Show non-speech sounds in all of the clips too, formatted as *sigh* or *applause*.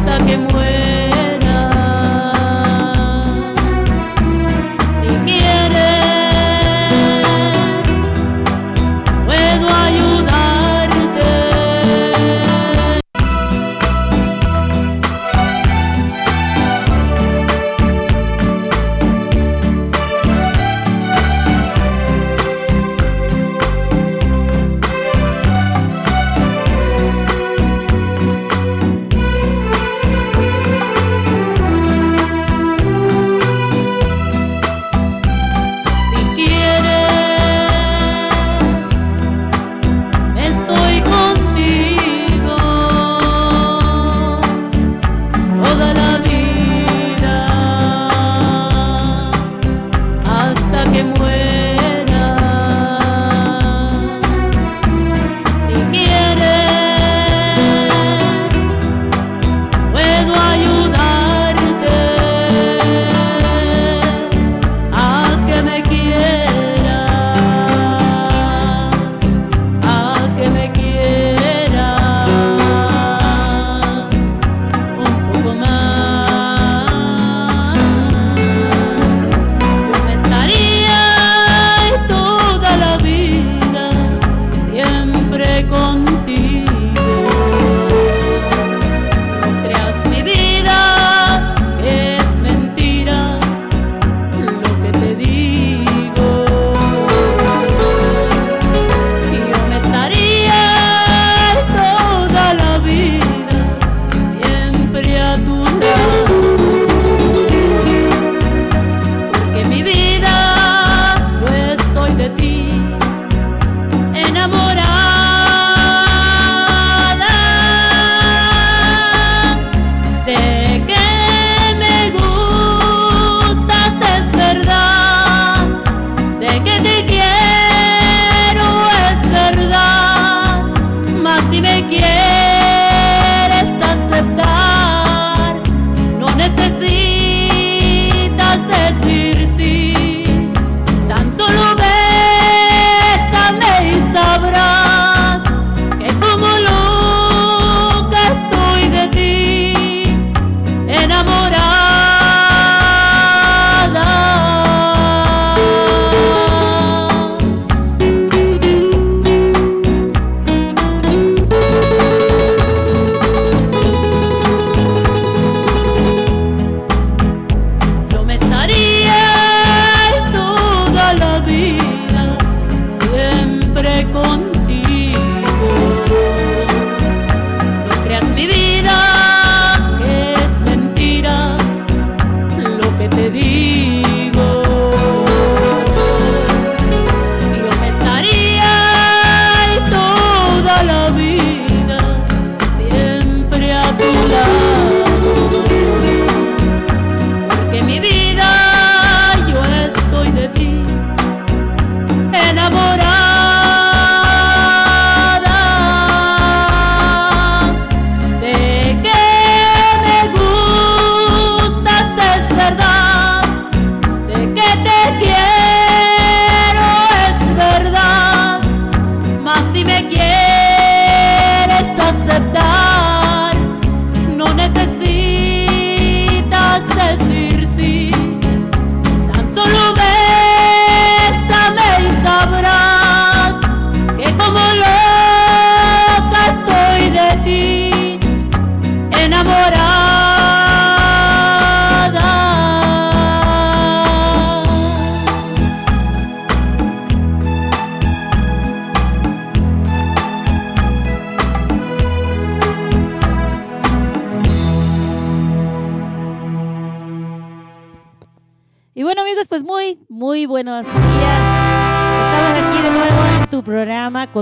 hasta que muera.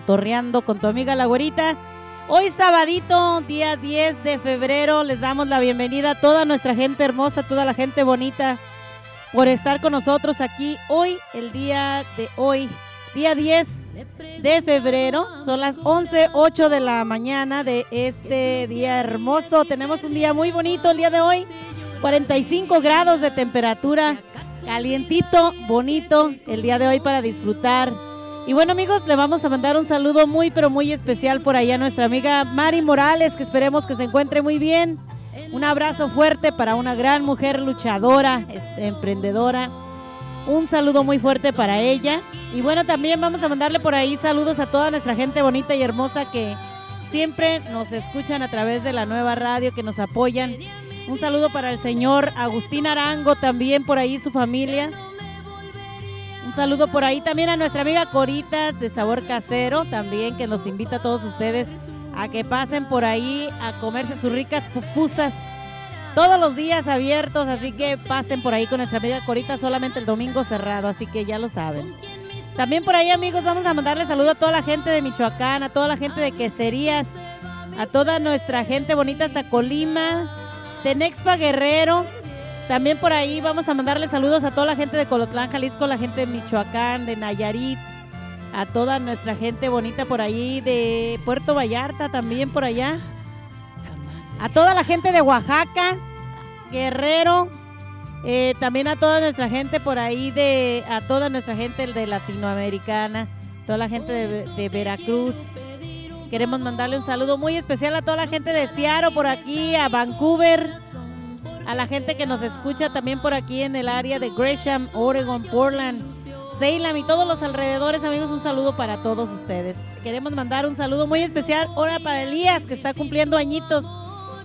Cotorreando con tu amiga la güerita. Hoy sabadito, día 10 de febrero, les damos la bienvenida a toda nuestra gente hermosa, toda la gente bonita, por estar con nosotros aquí hoy, el día de hoy, día 10 de febrero. Son las 11.08 de la mañana de este día hermoso. Tenemos un día muy bonito el día de hoy. 45 grados de temperatura, calientito, bonito el día de hoy para disfrutar y bueno amigos, le vamos a mandar un saludo muy pero muy especial por allá a nuestra amiga Mari Morales, que esperemos que se encuentre muy bien. Un abrazo fuerte para una gran mujer luchadora, emprendedora. Un saludo muy fuerte para ella. Y bueno, también vamos a mandarle por ahí saludos a toda nuestra gente bonita y hermosa que siempre nos escuchan a través de la nueva radio, que nos apoyan. Un saludo para el señor Agustín Arango, también por ahí su familia. Un saludo por ahí también a nuestra amiga Corita de Sabor Casero, también que nos invita a todos ustedes a que pasen por ahí a comerse sus ricas pupusas. Todos los días abiertos, así que pasen por ahí con nuestra amiga Corita, solamente el domingo cerrado, así que ya lo saben. También por ahí, amigos, vamos a mandarle saludo a toda la gente de Michoacán, a toda la gente de Queserías, a toda nuestra gente bonita hasta Colima, Tenexpa Guerrero. También por ahí vamos a mandarle saludos a toda la gente de Colotlán, Jalisco, la gente de Michoacán, de Nayarit, a toda nuestra gente bonita por ahí de Puerto Vallarta también por allá. A toda la gente de Oaxaca, Guerrero, eh, también a toda nuestra gente por ahí de, a toda nuestra gente de Latinoamericana, toda la gente de, Veracruz. Queremos mandarle un saludo muy especial a toda la gente de Seattle por aquí, a Vancouver, a la gente que nos escucha también por aquí en el área de Gresham, Oregon, Portland, Salem y todos los alrededores, amigos, un saludo para todos ustedes. Queremos mandar un saludo muy especial ahora para Elías, que está cumpliendo añitos.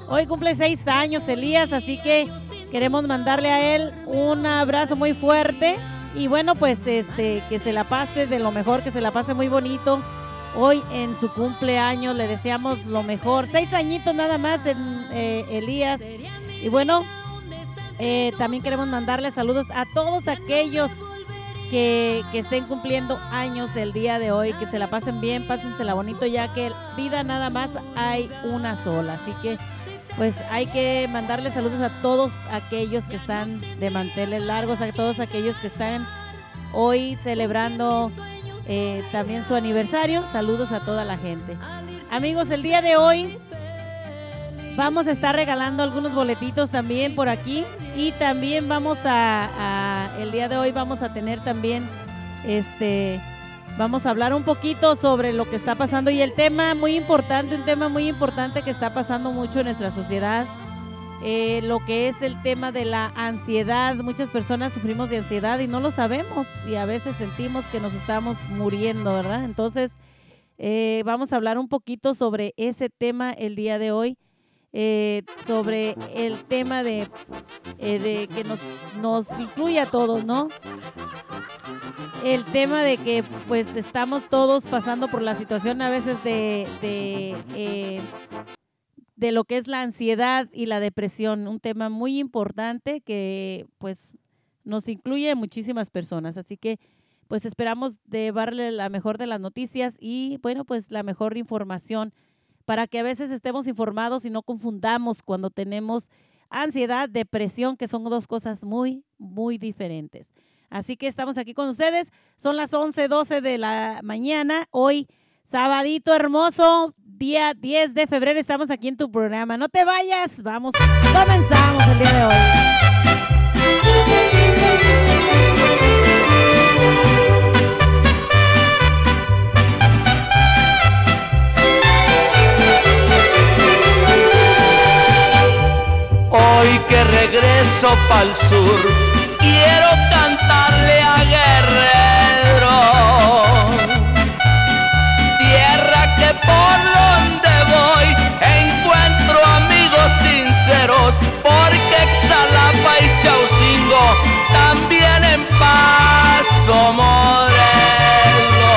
Hoy cumple seis años Elías, así que queremos mandarle a él un abrazo muy fuerte. Y bueno, pues este, que se la pase de lo mejor, que se la pase muy bonito. Hoy en su cumpleaños le deseamos lo mejor. Seis añitos nada más eh, Elías. Y bueno, eh, también queremos mandarle saludos a todos aquellos que, estén cumpliendo años el día de hoy, que se la pasen bien, pásensela bonito, ya que vida nada más hay una sola. Así que pues hay que mandarle saludos a todos aquellos que están de manteles largos, a todos aquellos que están hoy celebrando eh, también su aniversario. Saludos a toda la gente. Amigos, el día de hoy vamos a estar regalando algunos boletitos también por aquí y también vamos a, el día de hoy vamos a tener también este Vamos a hablar un poquito sobre lo que está pasando y el tema muy importante, un tema muy importante que está pasando mucho en nuestra sociedad, eh, lo que es el tema de la ansiedad. Muchas personas sufrimos de ansiedad y no lo sabemos y a veces sentimos que nos estamos muriendo, ¿verdad? Entonces, eh, vamos a hablar un poquito sobre ese tema el día de hoy. Eh, sobre el tema de, de que nos, nos incluye a todos, ¿no? el tema de que pues estamos todos pasando por la situación a veces de, de, eh, de, lo que es la ansiedad y la depresión, un tema muy importante que pues nos incluye muchísimas personas. Así que pues esperamos llevarle la mejor de las noticias y bueno pues la mejor información para que a veces estemos informados y no confundamos cuando tenemos ansiedad, depresión, que son dos cosas muy, muy diferentes. Así que estamos aquí con ustedes. Son las 11, 12 de la mañana. Hoy, sabadito hermoso, día 10 de febrero, estamos aquí en tu programa. No te vayas, vamos, comenzamos el día de hoy. Que regreso pa'l sur, quiero cantarle a Guerrero. Tierra que por donde voy encuentro amigos sinceros, porque Xalapa y Chaucingo también en paso modelo.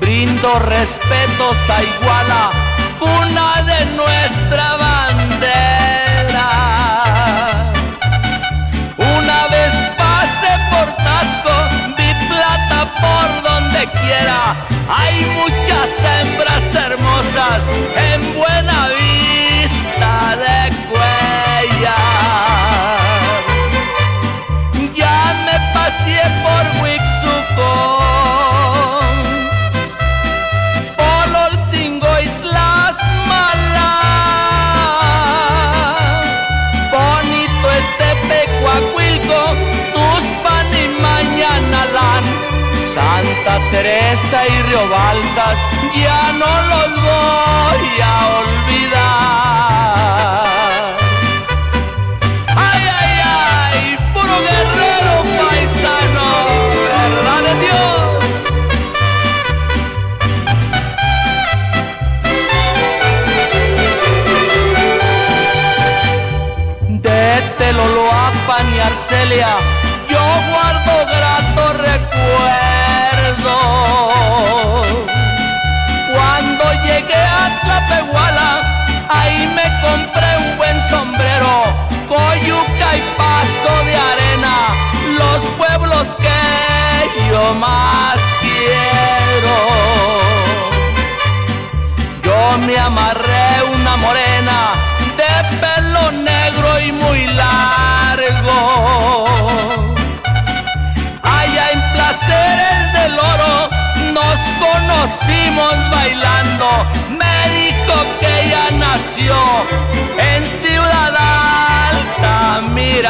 Brindo respetos a Iguala, cuna de nuestra quiera. Hay muchas hembras hermosas en buena vista de Teresa y Riobalsas, ya no los voy a olvidar. ¡Ay, ay, ay! ¡Puro guerrero paisano! ¡Verdad de Dios! De Teloloapan y Arcelia ahí me compré un buen sombrero, coyuca y paso de arena, los pueblos que yo más quiero. Yo me amarré una morena de pelo negro y muy largo. Allá en placeres del oro nos conocimos bailando en Ciudad Altamirano.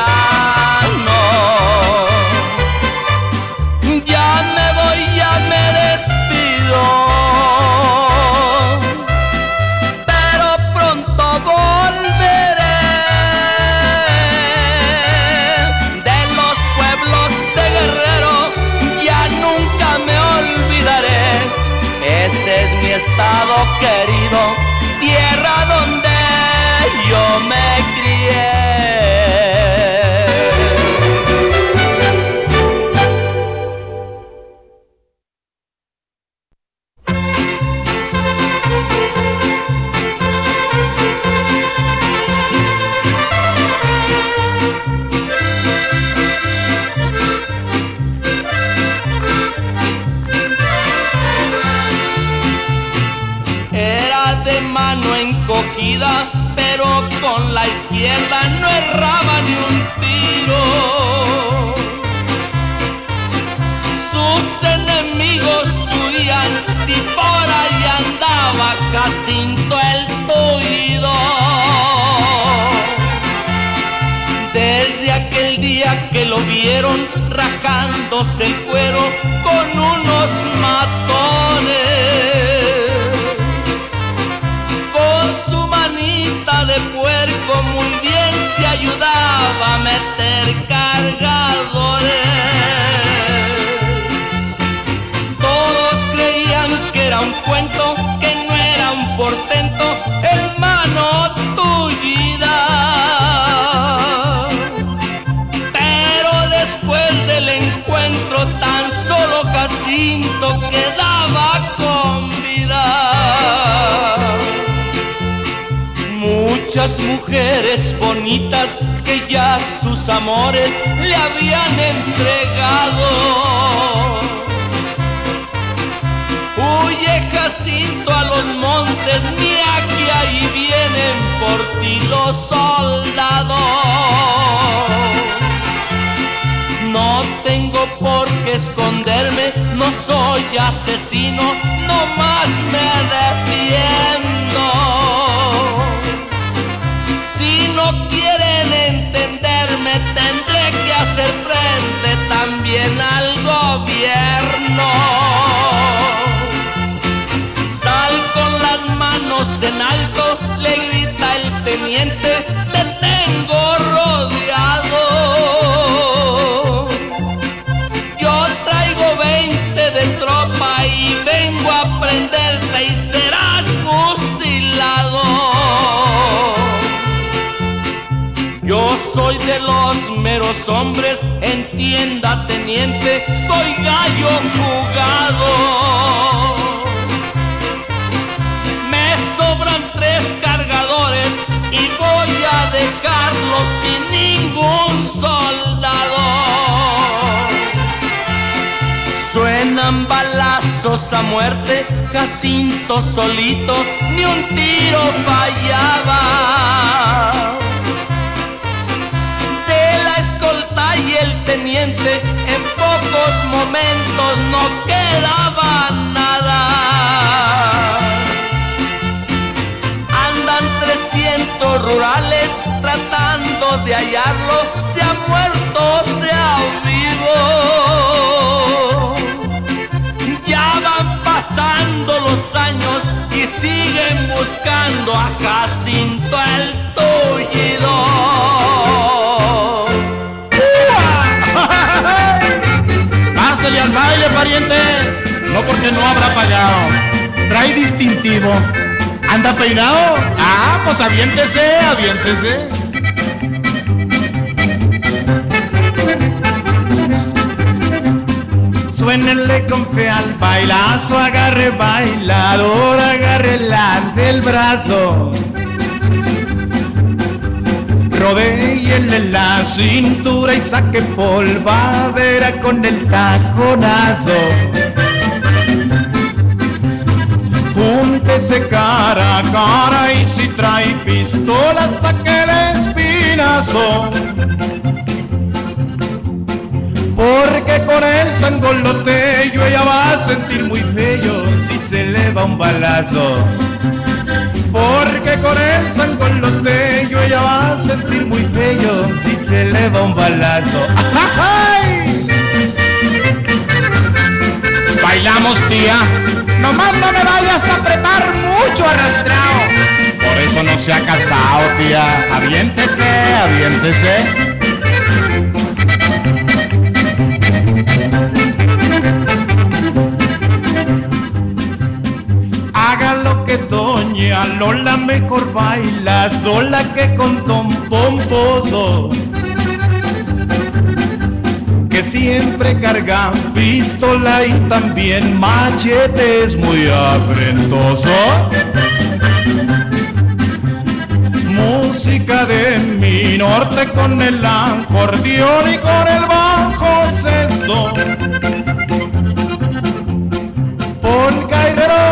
Ya me voy, ya me despido, pero pronto volveré. De los pueblos de Guerrero ya nunca me olvidaré. Ese es mi estado querido tierra donde Suénele con fe al bailazo, agarre bailador, agarre del brazo. Rodéyele la cintura y saque polvadera con el taconazo. Júntese cara a cara y si trae pistola saque el espinazo porque con el sangoloteyo ella va a sentir muy feo si se le va un balazo. Porque con el sangoloteyo ella va a sentir muy feo si se le va un balazo. Bailamos, tía. Nomás no me vayas a apretar mucho arrastrado. Por eso no se ha casado, tía. Aviéntese, aviéntese. Doña Lola mejor baila sola que con Tom Pomposo. Que siempre carga pistola y también machete es muy afrentoso. Música de mi norte con el acordeón y con el bajo sexto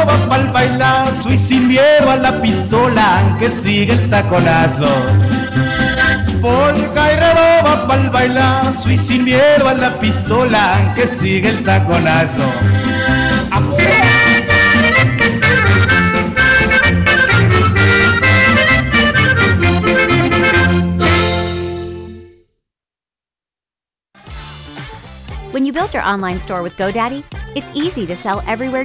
va pa'l bailazo y sin miedo a la pistola que sigue el taconazo. Polka y va pa'l bailazo y sin miedo a la pistola que sigue el taconazo. When you build your online store with GoDaddy, it's easy to sell everywhere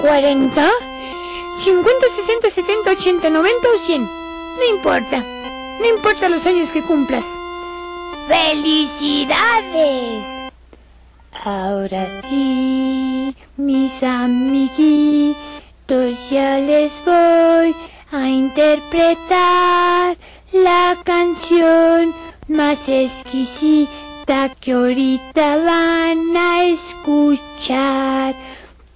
40, 50, 60, 70, 80, 90 o 100. No importa. No importa los años que cumplas. ¡Felicidades! Ahora sí, mis amiguitos, ya les voy a interpretar la canción más exquisita que ahorita van a escuchar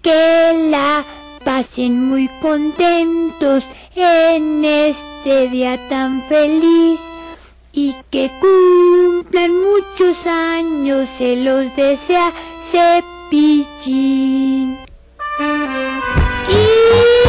que la pasen muy contentos en este día tan feliz y que cumplan muchos años, se los desea Cepillín. Ashley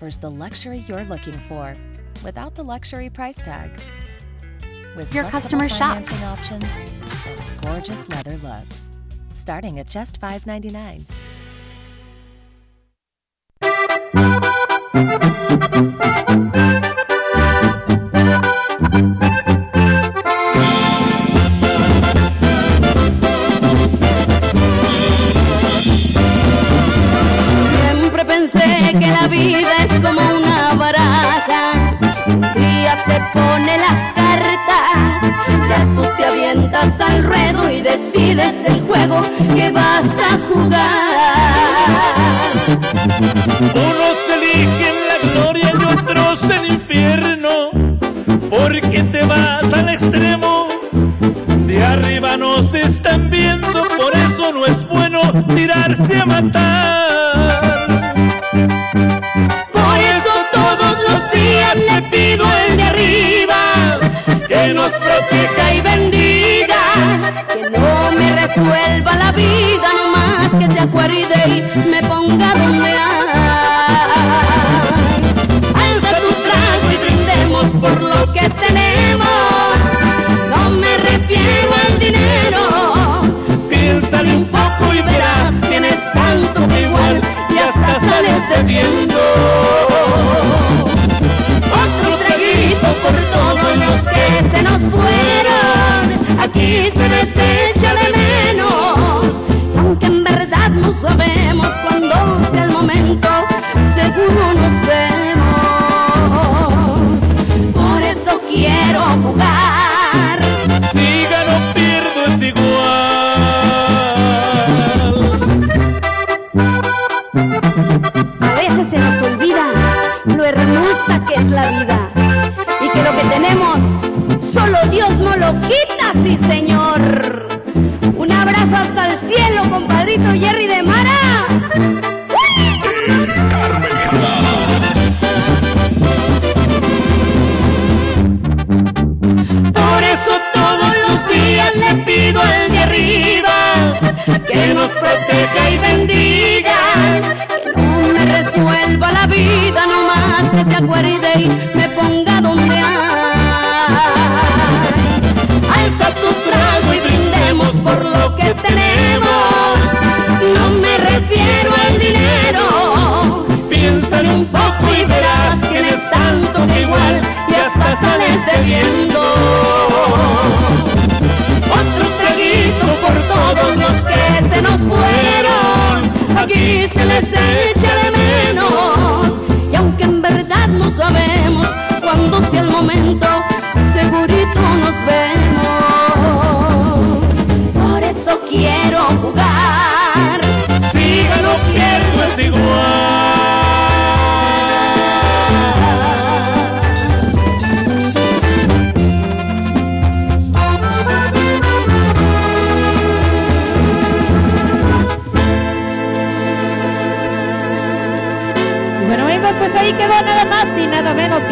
offers the luxury you're looking for without the luxury price tag. With Your customer shop. financing options and gorgeous leather looks, starting at just $5.99. que vas a jugar. Unos eligen la gloria y otros el infierno, porque te vas al extremo. De arriba nos están viendo, por eso no es bueno tirarse a matar. Por eso todos los días le pido al de arriba que nos proteja acuerde y me ponga donde. Alza tu trago y brindemos por lo que tenemos, no me refiero al dinero. Piénsale un poco y verás, tienes tanto que igual y hasta sales debiendo. Otro traguito por todos los que se nos fueron, tenemos, no me refiero al dinero. Piénsale un poco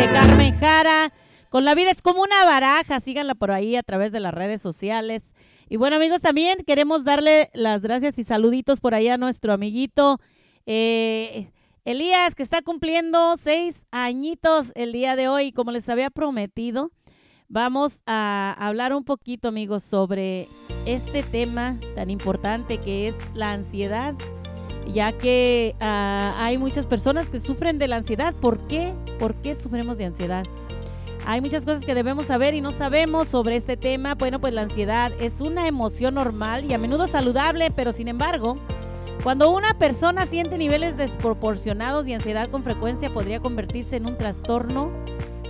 Carmen Jara. Con la vida es como una baraja, síganla por ahí a través de las redes sociales. Y bueno amigos, también queremos darle las gracias y saluditos por ahí a nuestro amiguito eh, Elías, que está cumpliendo seis añitos el día de hoy. Como les había prometido, vamos a hablar un poquito amigos sobre este tema tan importante que es la ansiedad ya que ah, hay muchas personas que sufren de la ansiedad. ¿Por qué? ¿Por qué sufrimos de ansiedad? Hay muchas cosas que debemos saber y no sabemos sobre este tema. Bueno, pues la ansiedad es una emoción normal y a menudo saludable, pero sin embargo, cuando una persona siente niveles desproporcionados de ansiedad con frecuencia podría convertirse en un trastorno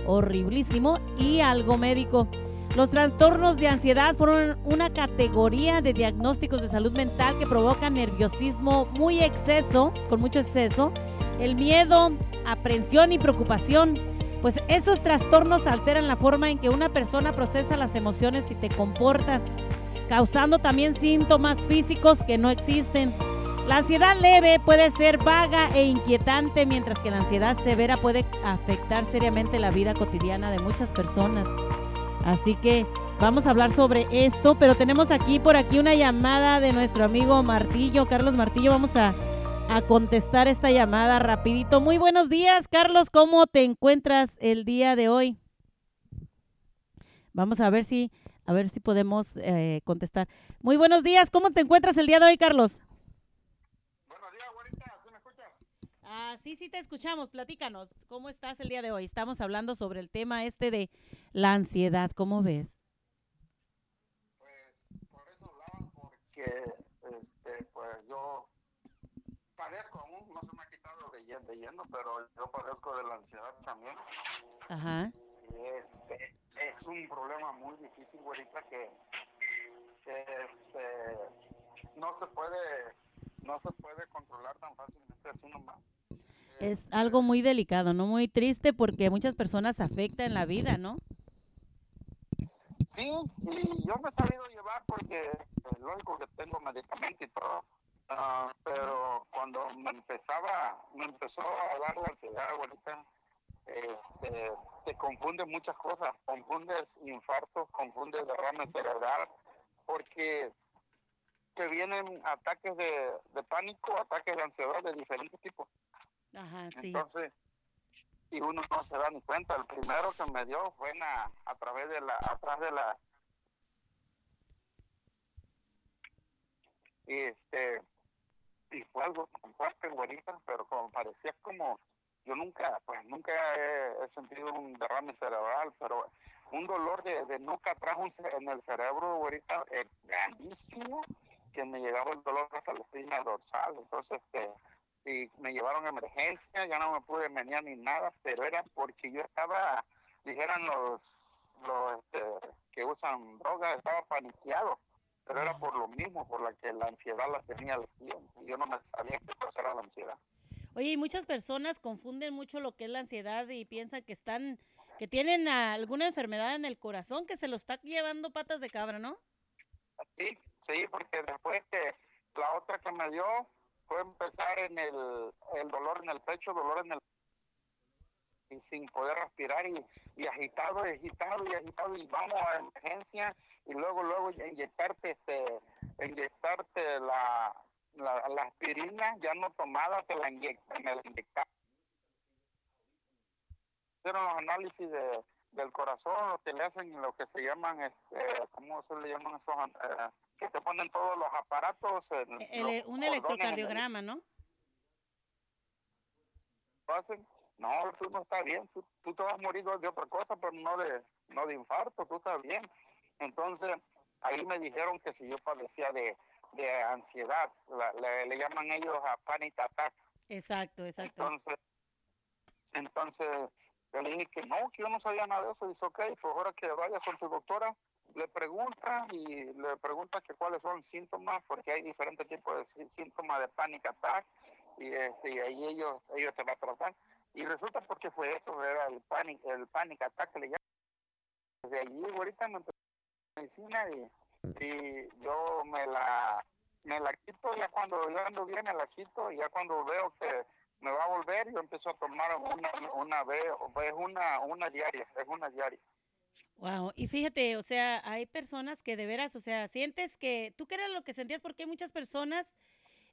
horriblísimo y algo médico. Los trastornos de ansiedad fueron una categoría de diagnósticos de salud mental que provocan nerviosismo muy exceso, con mucho exceso, el miedo, aprensión y preocupación. Pues esos trastornos alteran la forma en que una persona procesa las emociones y te comportas, causando también síntomas físicos que no existen. La ansiedad leve puede ser vaga e inquietante, mientras que la ansiedad severa puede afectar seriamente la vida cotidiana de muchas personas. Así que vamos a hablar sobre esto, pero tenemos aquí por aquí una llamada de nuestro amigo Martillo, Carlos Martillo. Vamos a a contestar esta llamada rapidito. Muy buenos días, Carlos. ¿Cómo te encuentras el día de hoy? Vamos a ver si, a ver si podemos eh, contestar. Muy buenos días. ¿Cómo te encuentras el día de hoy, Carlos? Buenos días, güerita. ¿Sí me escuchas? Ah, sí, sí te escuchamos. Platícanos. ¿Cómo estás el día de hoy? Estamos hablando sobre el tema este de la ansiedad. ¿Cómo ves? Pues por eso hablaba, porque este, pues yo padezco aún, no se me ha quitado de, lle- de lleno, pero yo padezco de la ansiedad también. Ajá. Y este, es un problema muy difícil, güerita, que, que este, no se puede no se puede controlar tan fácilmente así nomás. Es algo muy delicado, ¿no? Muy triste porque muchas personas afecta en la vida, ¿no? Sí, y yo me he sabido llevar porque es lógico que tengo medicamento y todo. Ah, pero cuando me empezaba, me empezó a dar la ansiedad, abuelita, este, te confunde muchas cosas, confundes infartos, confundes derrame cerebral, porque te vienen ataques de, de pánico, ataques de ansiedad de diferentes tipos. Ajá, sí. Entonces, y uno no se da ni cuenta. El primero que me dio fue en a través de la, atrás de la, y este, y fue algo tan fuerte, güerita, pero como parecía como, yo nunca, pues nunca he, sentido un derrame cerebral, pero un dolor de, de nuca atrás en el cerebro, güerita, eh, grandísimo, que me llegaba el dolor hasta la espina dorsal, entonces, este, y me llevaron a emergencia, ya no me pude menear ni nada, pero era porque yo estaba, dijeran los, los este, que usan droga, estaba paniqueado, pero era por lo mismo, por la que la ansiedad la tenía al 100, y yo no me sabía qué cosa era la ansiedad. Oye, y muchas personas confunden mucho lo que es la ansiedad y piensan que están, que tienen alguna enfermedad en el corazón que se lo está llevando patas de cabra, ¿no? Sí, sí, porque después que la otra que me dio fue empezar en el, el dolor en el pecho, dolor en el y sin poder respirar y, y agitado agitado y agitado y vamos a emergencia y luego luego inyectarte este inyectarte la, la, la aspirina ya no tomada te la inyectan me la inyectaron hicieron los análisis de, del corazón lo que le hacen lo que se llaman este cómo se le llaman esos eh, que te ponen todos los aparatos en El- los un en el- electrocardiograma, ¿no? hacen. No, tú no estás bien, tú, tú te vas a morir de otra cosa, pero no de, no de infarto, tú estás bien. Entonces, ahí me dijeron que si yo padecía de, de ansiedad, la- le, le llaman ellos a panic attack. Exacto, exacto. Entonces, entonces yo le dije que no, que yo no sabía nada de eso. Dice, ok, pues ahora que vayas con tu doctora, le pregunta y le pregunta que cuáles son síntomas, porque hay diferentes tipos de sí- síntomas de panic attack y, este, y ahí ellos, ellos te van a tratar. Y resulta porque fue eso, era el panic, el panic attack le llaman. Desde allí ahorita me empezó la medicina y, y yo me la me la quito ya cuando yo ando bien me la quito y ya cuando veo que me va a volver yo empiezo a tomar una una vez es una una diaria es una diaria Wow, y fíjate, o sea, hay personas que de veras, o sea, sientes que tú que era lo que sentías porque hay muchas personas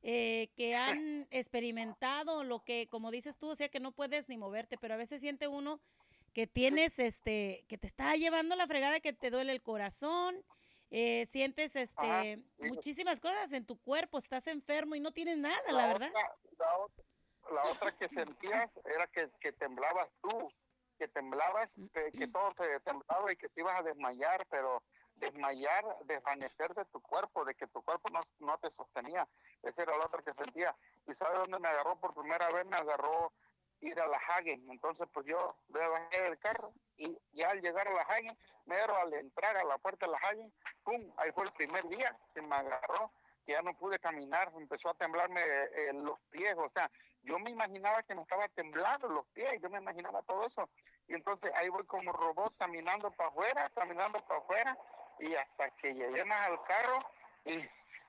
eh, que han experimentado lo que, como dices tú, o sea, que no puedes ni moverte, pero a veces siente uno que tienes, este, que te está llevando la fregada, que te duele el corazón, eh, sientes, este, sí. muchísimas cosas en tu cuerpo, estás enfermo y no tienes nada, la verdad. otra, la, otra, la otra que sentías era que, que temblabas tú que temblabas que, que todo te temblaba y que te ibas a desmayar pero desmayar desvanecer de tu cuerpo de que tu cuerpo no, no te sostenía. Esa era la otra que sentía. Y sabes dónde me agarró por primera vez me agarró ir a la Hagen entonces pues yo me bajé del carro y ya al llegar a la Hagen mero al entrar a la puerta de la Hagen pum ahí fue el primer día que me agarró que ya no pude caminar, empezó a temblarme eh, los pies, o sea, yo me imaginaba que me estaba temblando los pies, yo me imaginaba todo eso, y entonces ahí voy como robot caminando para afuera, caminando para afuera, y hasta que llegué más al carro, y,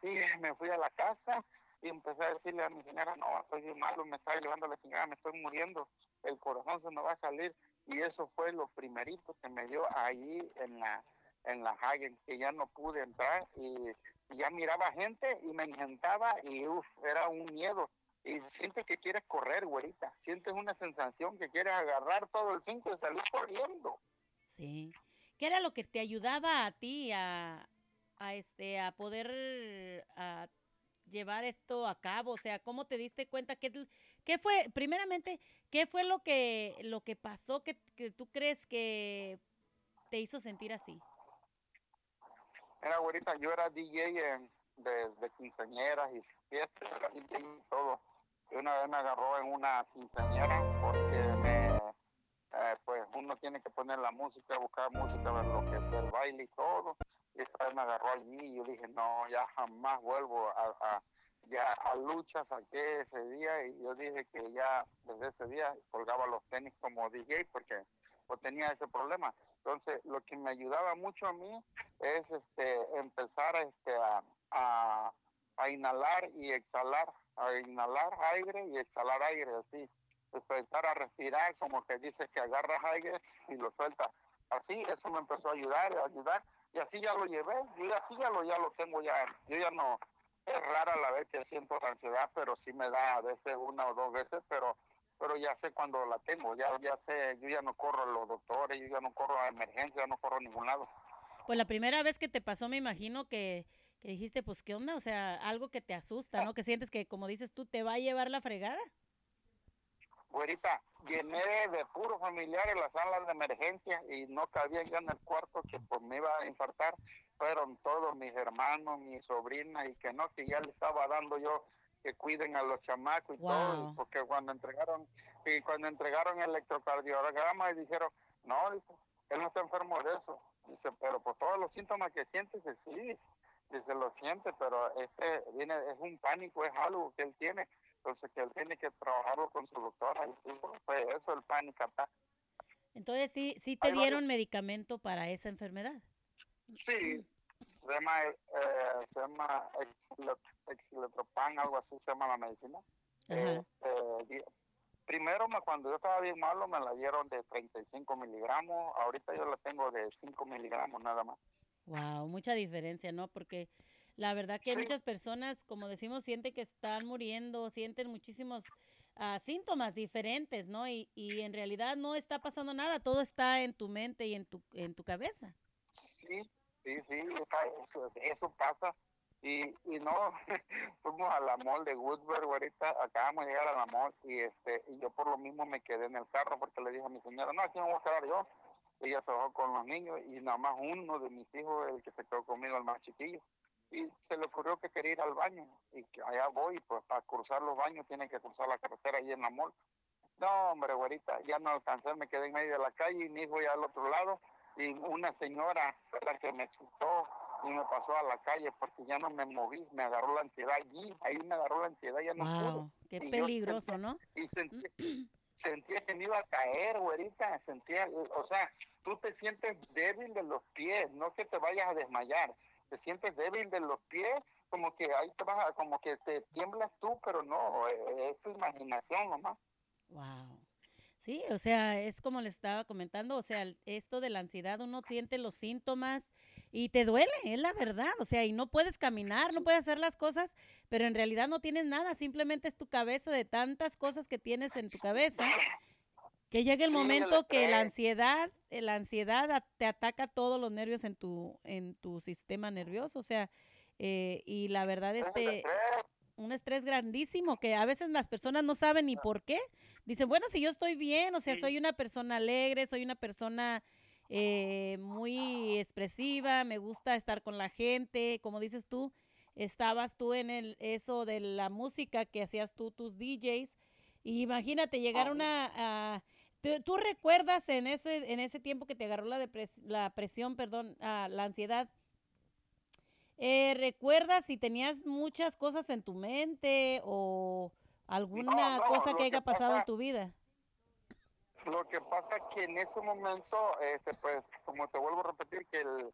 y me fui a la casa, y empecé a decirle a mi señora, no, estoy malo, me está llevando la chingada, me estoy muriendo, el corazón se me va a salir, y eso fue lo primerito que me dio ahí en la en la Hagen, que ya no pude entrar y, y ya miraba gente y me engentaba y uf, era un miedo. Y sientes que quieres correr, güerita. Sientes una sensación que quieres agarrar todo el cinto y salir corriendo. Sí. ¿Qué era lo que te ayudaba a ti a, a este a poder a llevar esto a cabo? O sea, ¿cómo te diste cuenta que qué fue primeramente qué fue lo que lo que pasó que, que tú crees que te hizo sentir así? Era güerita, yo era DJ en- de, de quinceañeras y fiestas y todo. Una vez me agarró en una quinceañera porque me eh, pues uno tiene que poner la música, buscar música, ver lo que es el baile y todo. Y esa vez me agarró allí y yo dije, no, ya jamás vuelvo a, a- ya a lucha saqué ese día y yo dije que ya desde ese día colgaba los tenis como DJ porque pues tenía ese problema. Entonces, lo que me ayudaba mucho a mí es este empezar este, a, a, a inhalar y exhalar, a inhalar aire y exhalar aire, así. Empezar a respirar, como que dices que agarras aire y lo sueltas. Así, eso me empezó a ayudar, a ayudar, y así ya lo llevé, y así ya lo, ya lo tengo ya, yo ya no, es rara la vez que siento la ansiedad, pero sí me da a veces una o dos veces, pero pero ya sé cuando la tengo, ya ya sé, yo ya no corro a los doctores, yo ya no corro a emergencia, no corro a ningún lado. Pues la primera vez que te pasó, me imagino que, que dijiste, pues, ¿qué onda? O sea, algo que te asusta, ¿no? Que sientes que, como dices tú, te va a llevar la fregada. Güerita, llené de puros familiares las salas de emergencia y no cabía ya en el cuarto que pues me iba a infartar. Fueron todos mis hermanos, mis sobrinas y que no, que ya le estaba dando yo que cuiden a los chamacos y Wow. todo, porque cuando entregaron y cuando entregaron el electrocardiograma y dijeron, no, él no está enfermo de eso. Dice, pero por todos los síntomas que siente, dice, sí, dice, lo siente, pero este viene, es un pánico, es algo que él tiene. Entonces que él tiene que trabajarlo con su doctora. Y sí, fue eso el pánico. Entonces, sí, sí te dieron medicamento para esa enfermedad. Sí, se llama, eh, se llama exilo- exilotropan, algo así se llama la medicina. Eh, eh, primero, me- cuando yo estaba bien malo, me la dieron de 35 miligramos. Ahorita yo la tengo de 5 miligramos nada más. Wow, mucha diferencia, ¿no? Porque la verdad que hay muchas personas, como decimos, sienten que están muriendo, sienten muchísimos ah, síntomas diferentes, ¿no? Y, y en realidad no está pasando nada, todo está en tu mente y en tu, en tu cabeza. Sí, sí, sí, eso, eso pasa. Y, y no, *laughs* fuimos a la mall de Woodbury ahorita, acabamos de llegar a la mall y este y yo por lo mismo me quedé en el carro porque le dije a mi señora, no, aquí me voy a quedar yo. Ella se bajó con los niños y nada más uno de mis hijos, el que se quedó conmigo, el más chiquillo. Y se le ocurrió que quería ir al baño y que allá voy, pues para cruzar los baños tiene que cruzar la carretera ahí en la mall. No, hombre, güerita, ya no alcancé, me quedé en medio de la calle y mi hijo ya al otro lado. Y una señora la que me chutó y me pasó a la calle porque ya no me moví, me agarró la ansiedad allí, ahí me agarró la ansiedad, ya no pude. Wow, qué Y yo peligroso, ¿no? Y sentí, *clears throat* sentía que me iba a caer, güerita, sentía, o sea, tú te sientes débil de los pies, no que te vayas a desmayar, te sientes débil de los pies, como que ahí te vas a, como que te tiemblas tú, pero no, eh, es tu imaginación nomás. Wow. Sí, o sea, es como les estaba comentando, o sea, esto de la ansiedad, uno siente los síntomas y te duele, es la verdad, o sea, y no puedes caminar, no puedes hacer las cosas, pero en realidad no tienes nada, simplemente es tu cabeza de tantas cosas que tienes en tu cabeza, que llega el Sí, momento que la ansiedad, eh, la ansiedad te ataca todos los nervios en tu, en tu sistema nervioso, o sea, eh, y la verdad, este, un estrés grandísimo que a veces las personas no saben ni por qué. Dicen, bueno, si yo estoy bien, o sea, soy una persona alegre, soy una persona eh, muy expresiva, me gusta estar con la gente, como dices tú, estabas tú en el eso de la música que hacías tú, tus DJs, y imagínate llegar a una... a- ¿tú, tú recuerdas en ese, en ese tiempo que te agarró la, depres- la presión, perdón, la ansiedad, eh, ¿Recuerdas si tenías muchas cosas en tu mente o alguna No, no, cosa que haya que pasado en tu vida? Lo que pasa que en ese momento, este, pues, como te vuelvo a repetir, que el,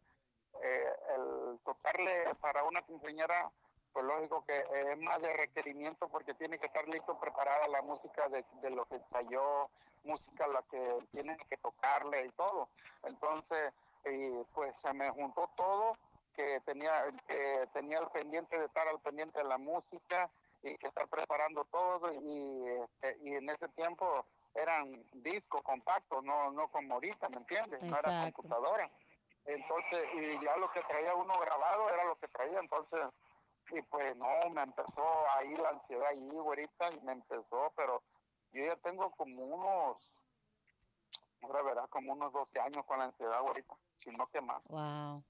eh, tocarle para una quinceañera, pues lógico que es más de requerimiento porque tiene que estar listo, preparada la música de, de lo que ensayó, música la que tiene que tocarle y todo. Entonces, y, pues se me juntó todo, que tenía, que tenía el pendiente de estar al pendiente de la música y que estar preparando todo y, este, y en ese tiempo eran discos compactos, no, no como ahorita, ¿me entiendes? No era computadora. Entonces, y ya lo que traía uno grabado era lo que traía, entonces, y pues no, me empezó ahí la ansiedad ahí, güerita, y me empezó, pero yo ya tengo como unos, ahora verás, como unos 12 años con la ansiedad ahorita, si no que más. Wow.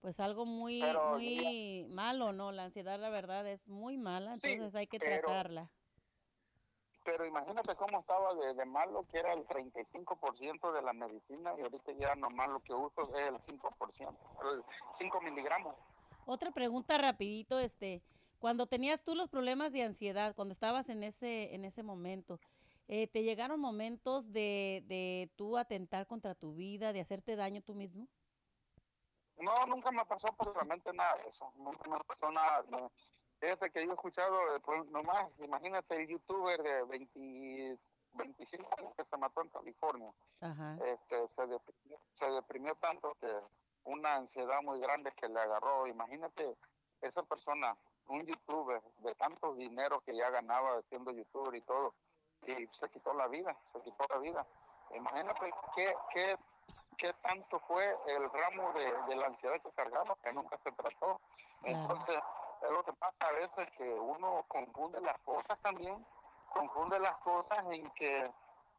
Pues algo muy, Pero muy malo, ¿no? La ansiedad, la verdad, es muy mala, Sí, entonces hay que pero- tratarla. Pero imagínate cómo estaba de, de malo, que era el 35% de la medicina, y ahorita ya nomás lo que uso es el 5%, el 5 miligramos. Otra pregunta rapidito, este, cuando tenías tú los problemas de ansiedad, cuando estabas en ese, en ese momento, eh, ¿te llegaron momentos de, de tú atentar contra tu vida, de hacerte daño tú mismo? No, nunca me pasó por la mente nada de eso. Nunca me pasó nada. No. Fíjate que yo he escuchado, eh, pues, nomás, imagínate el youtuber de 20, 25 años que se mató en California. Ajá. Este, se, deprimió, se deprimió tanto que una ansiedad muy grande que le agarró. Imagínate esa persona, un youtuber de tanto dinero que ya ganaba siendo youtuber y todo, y se quitó la vida, se quitó la vida. Imagínate qué, qué, qué tanto fue el ramo de, de la ansiedad que cargaba, que nunca se trató. Entonces, es lo que pasa a veces que uno confunde las cosas también, confunde las cosas en que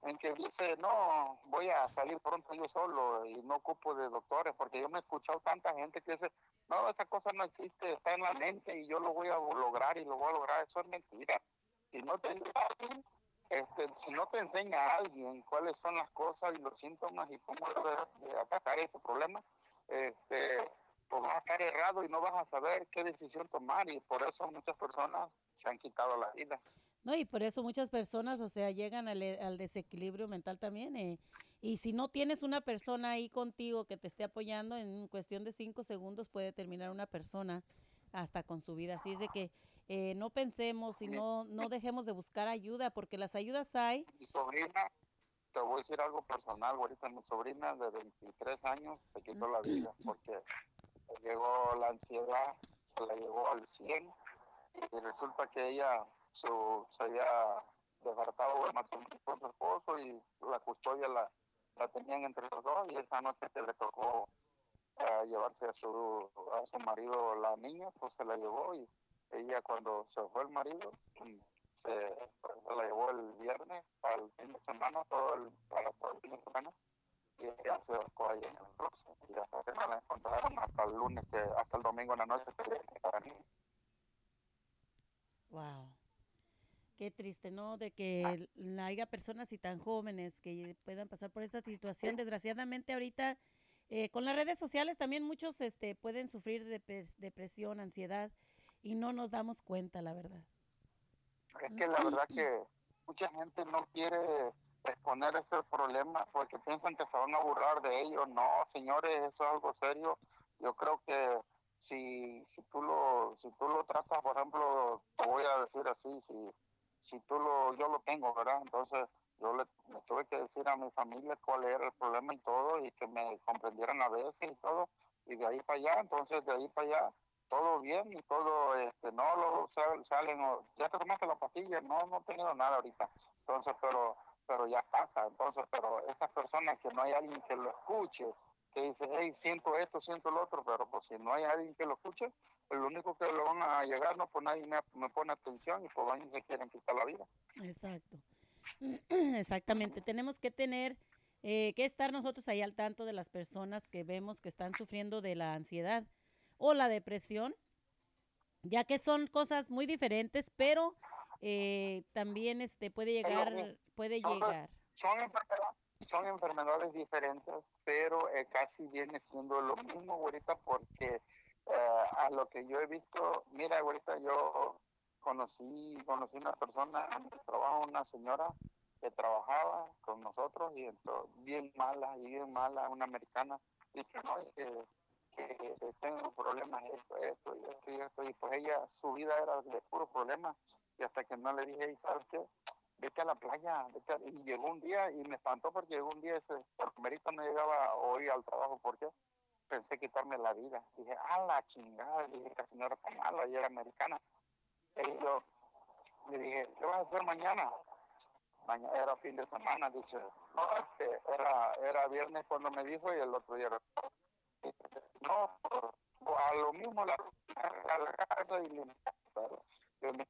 en que dice, no, voy a salir pronto yo solo y no ocupo de doctores, porque yo me he escuchado tanta gente que dice, no, esa cosa no existe, está en la mente y yo lo voy a lograr y lo voy a lograr, eso es mentira. Si no te, este, si no te enseña a alguien cuáles son las cosas y los síntomas y cómo atacar ese problema, este, pues vas a estar errado y no vas a saber qué decisión tomar y por eso muchas personas se han quitado la vida. No, y por eso muchas personas, o sea, llegan al, al desequilibrio mental también. eh, y si no tienes una persona ahí contigo que te esté apoyando, en cuestión de cinco segundos puede terminar una persona hasta con su vida. Así es de que eh, no pensemos y no, no dejemos de buscar ayuda, porque las ayudas hay. Mi sobrina, te voy a decir algo personal, ahorita mi sobrina de 23 años se quitó la vida porque llegó la ansiedad, se la llevó al 100 y resulta que ella su, se había desbartado del matrimonio con su esposo y la custodia la, la tenían entre los dos y esa noche que le tocó eh, llevarse a su, a su marido la niña, pues se la llevó y ella cuando se fue el marido mm, se, pues, se la llevó el viernes el fin de semana, todo el, para todo el fin de semana y ella se dejó ahí en el y hasta que la encontraron hasta el lunes, que, hasta el domingo en la noche que. Wow. Qué triste, ¿no? De que l- haya personas y tan jóvenes que puedan pasar por esta situación. Desgraciadamente ahorita eh, con las redes sociales también muchos este, pueden sufrir de depresión, ansiedad y no nos damos cuenta, la verdad. Es que la verdad que mucha gente no quiere exponer ese problema porque piensan que se van a burlar de ellos. No, señores, eso es algo serio. Yo creo que si, si tú lo si tú lo tratas, por ejemplo, te voy a decir así, si si tú lo yo lo tengo, ¿verdad? Entonces yo le, tuve que decir a mi familia cuál era el problema y todo y que me comprendieran a veces y todo y de ahí para allá, entonces de ahí para allá todo bien y todo, este, no lo sal- salen, ya te tomaste la pastilla, no, no he tenido nada ahorita, entonces, pero, pero ya pasa, entonces, pero esas personas que no hay alguien que lo escuche, que dice, hey, siento esto, siento lo otro, pero pues si no hay alguien que lo escuche, pues lo único que lo van a llegar, no, pues nadie me, me pone atención y pues y se quieren quitar la vida. Exacto. *clears throat* Exactamente. Tenemos que tener eh, que estar nosotros ahí al tanto de las personas que vemos que están sufriendo de la ansiedad o la depresión, ya que son cosas muy diferentes, pero eh, también este puede llegar, puede Son- llegar. Son, enfermedades, son enfermedades diferentes, pero eh, casi viene siendo lo mismo, ahorita, porque eh, a lo que yo he visto, mira, ahorita yo conocí, conocí una persona trabajo, una señora que trabajaba con nosotros y entonces, bien mala, y bien mala, una americana, y que no, que, que tengo problemas, esto, esto, y esto, y esto, y pues ella, su vida era de puro problema, y hasta que no le dije, "Ey, ¿sabes qué? vete a la playa, vete a-". y llegó un día y me espantó porque llegó un día ese, porque Merito no llegaba hoy al trabajo porque pensé quitarme la vida. Dije, a la chingada, dije, esta señora está mala y era americana. Y yo, Le dije, ¿qué vas a hacer mañana? Mañana era fin de semana, dice. No, este, era, era viernes cuando me dijo y el otro día era... No, a lo mismo la, la casa y limpiar, me-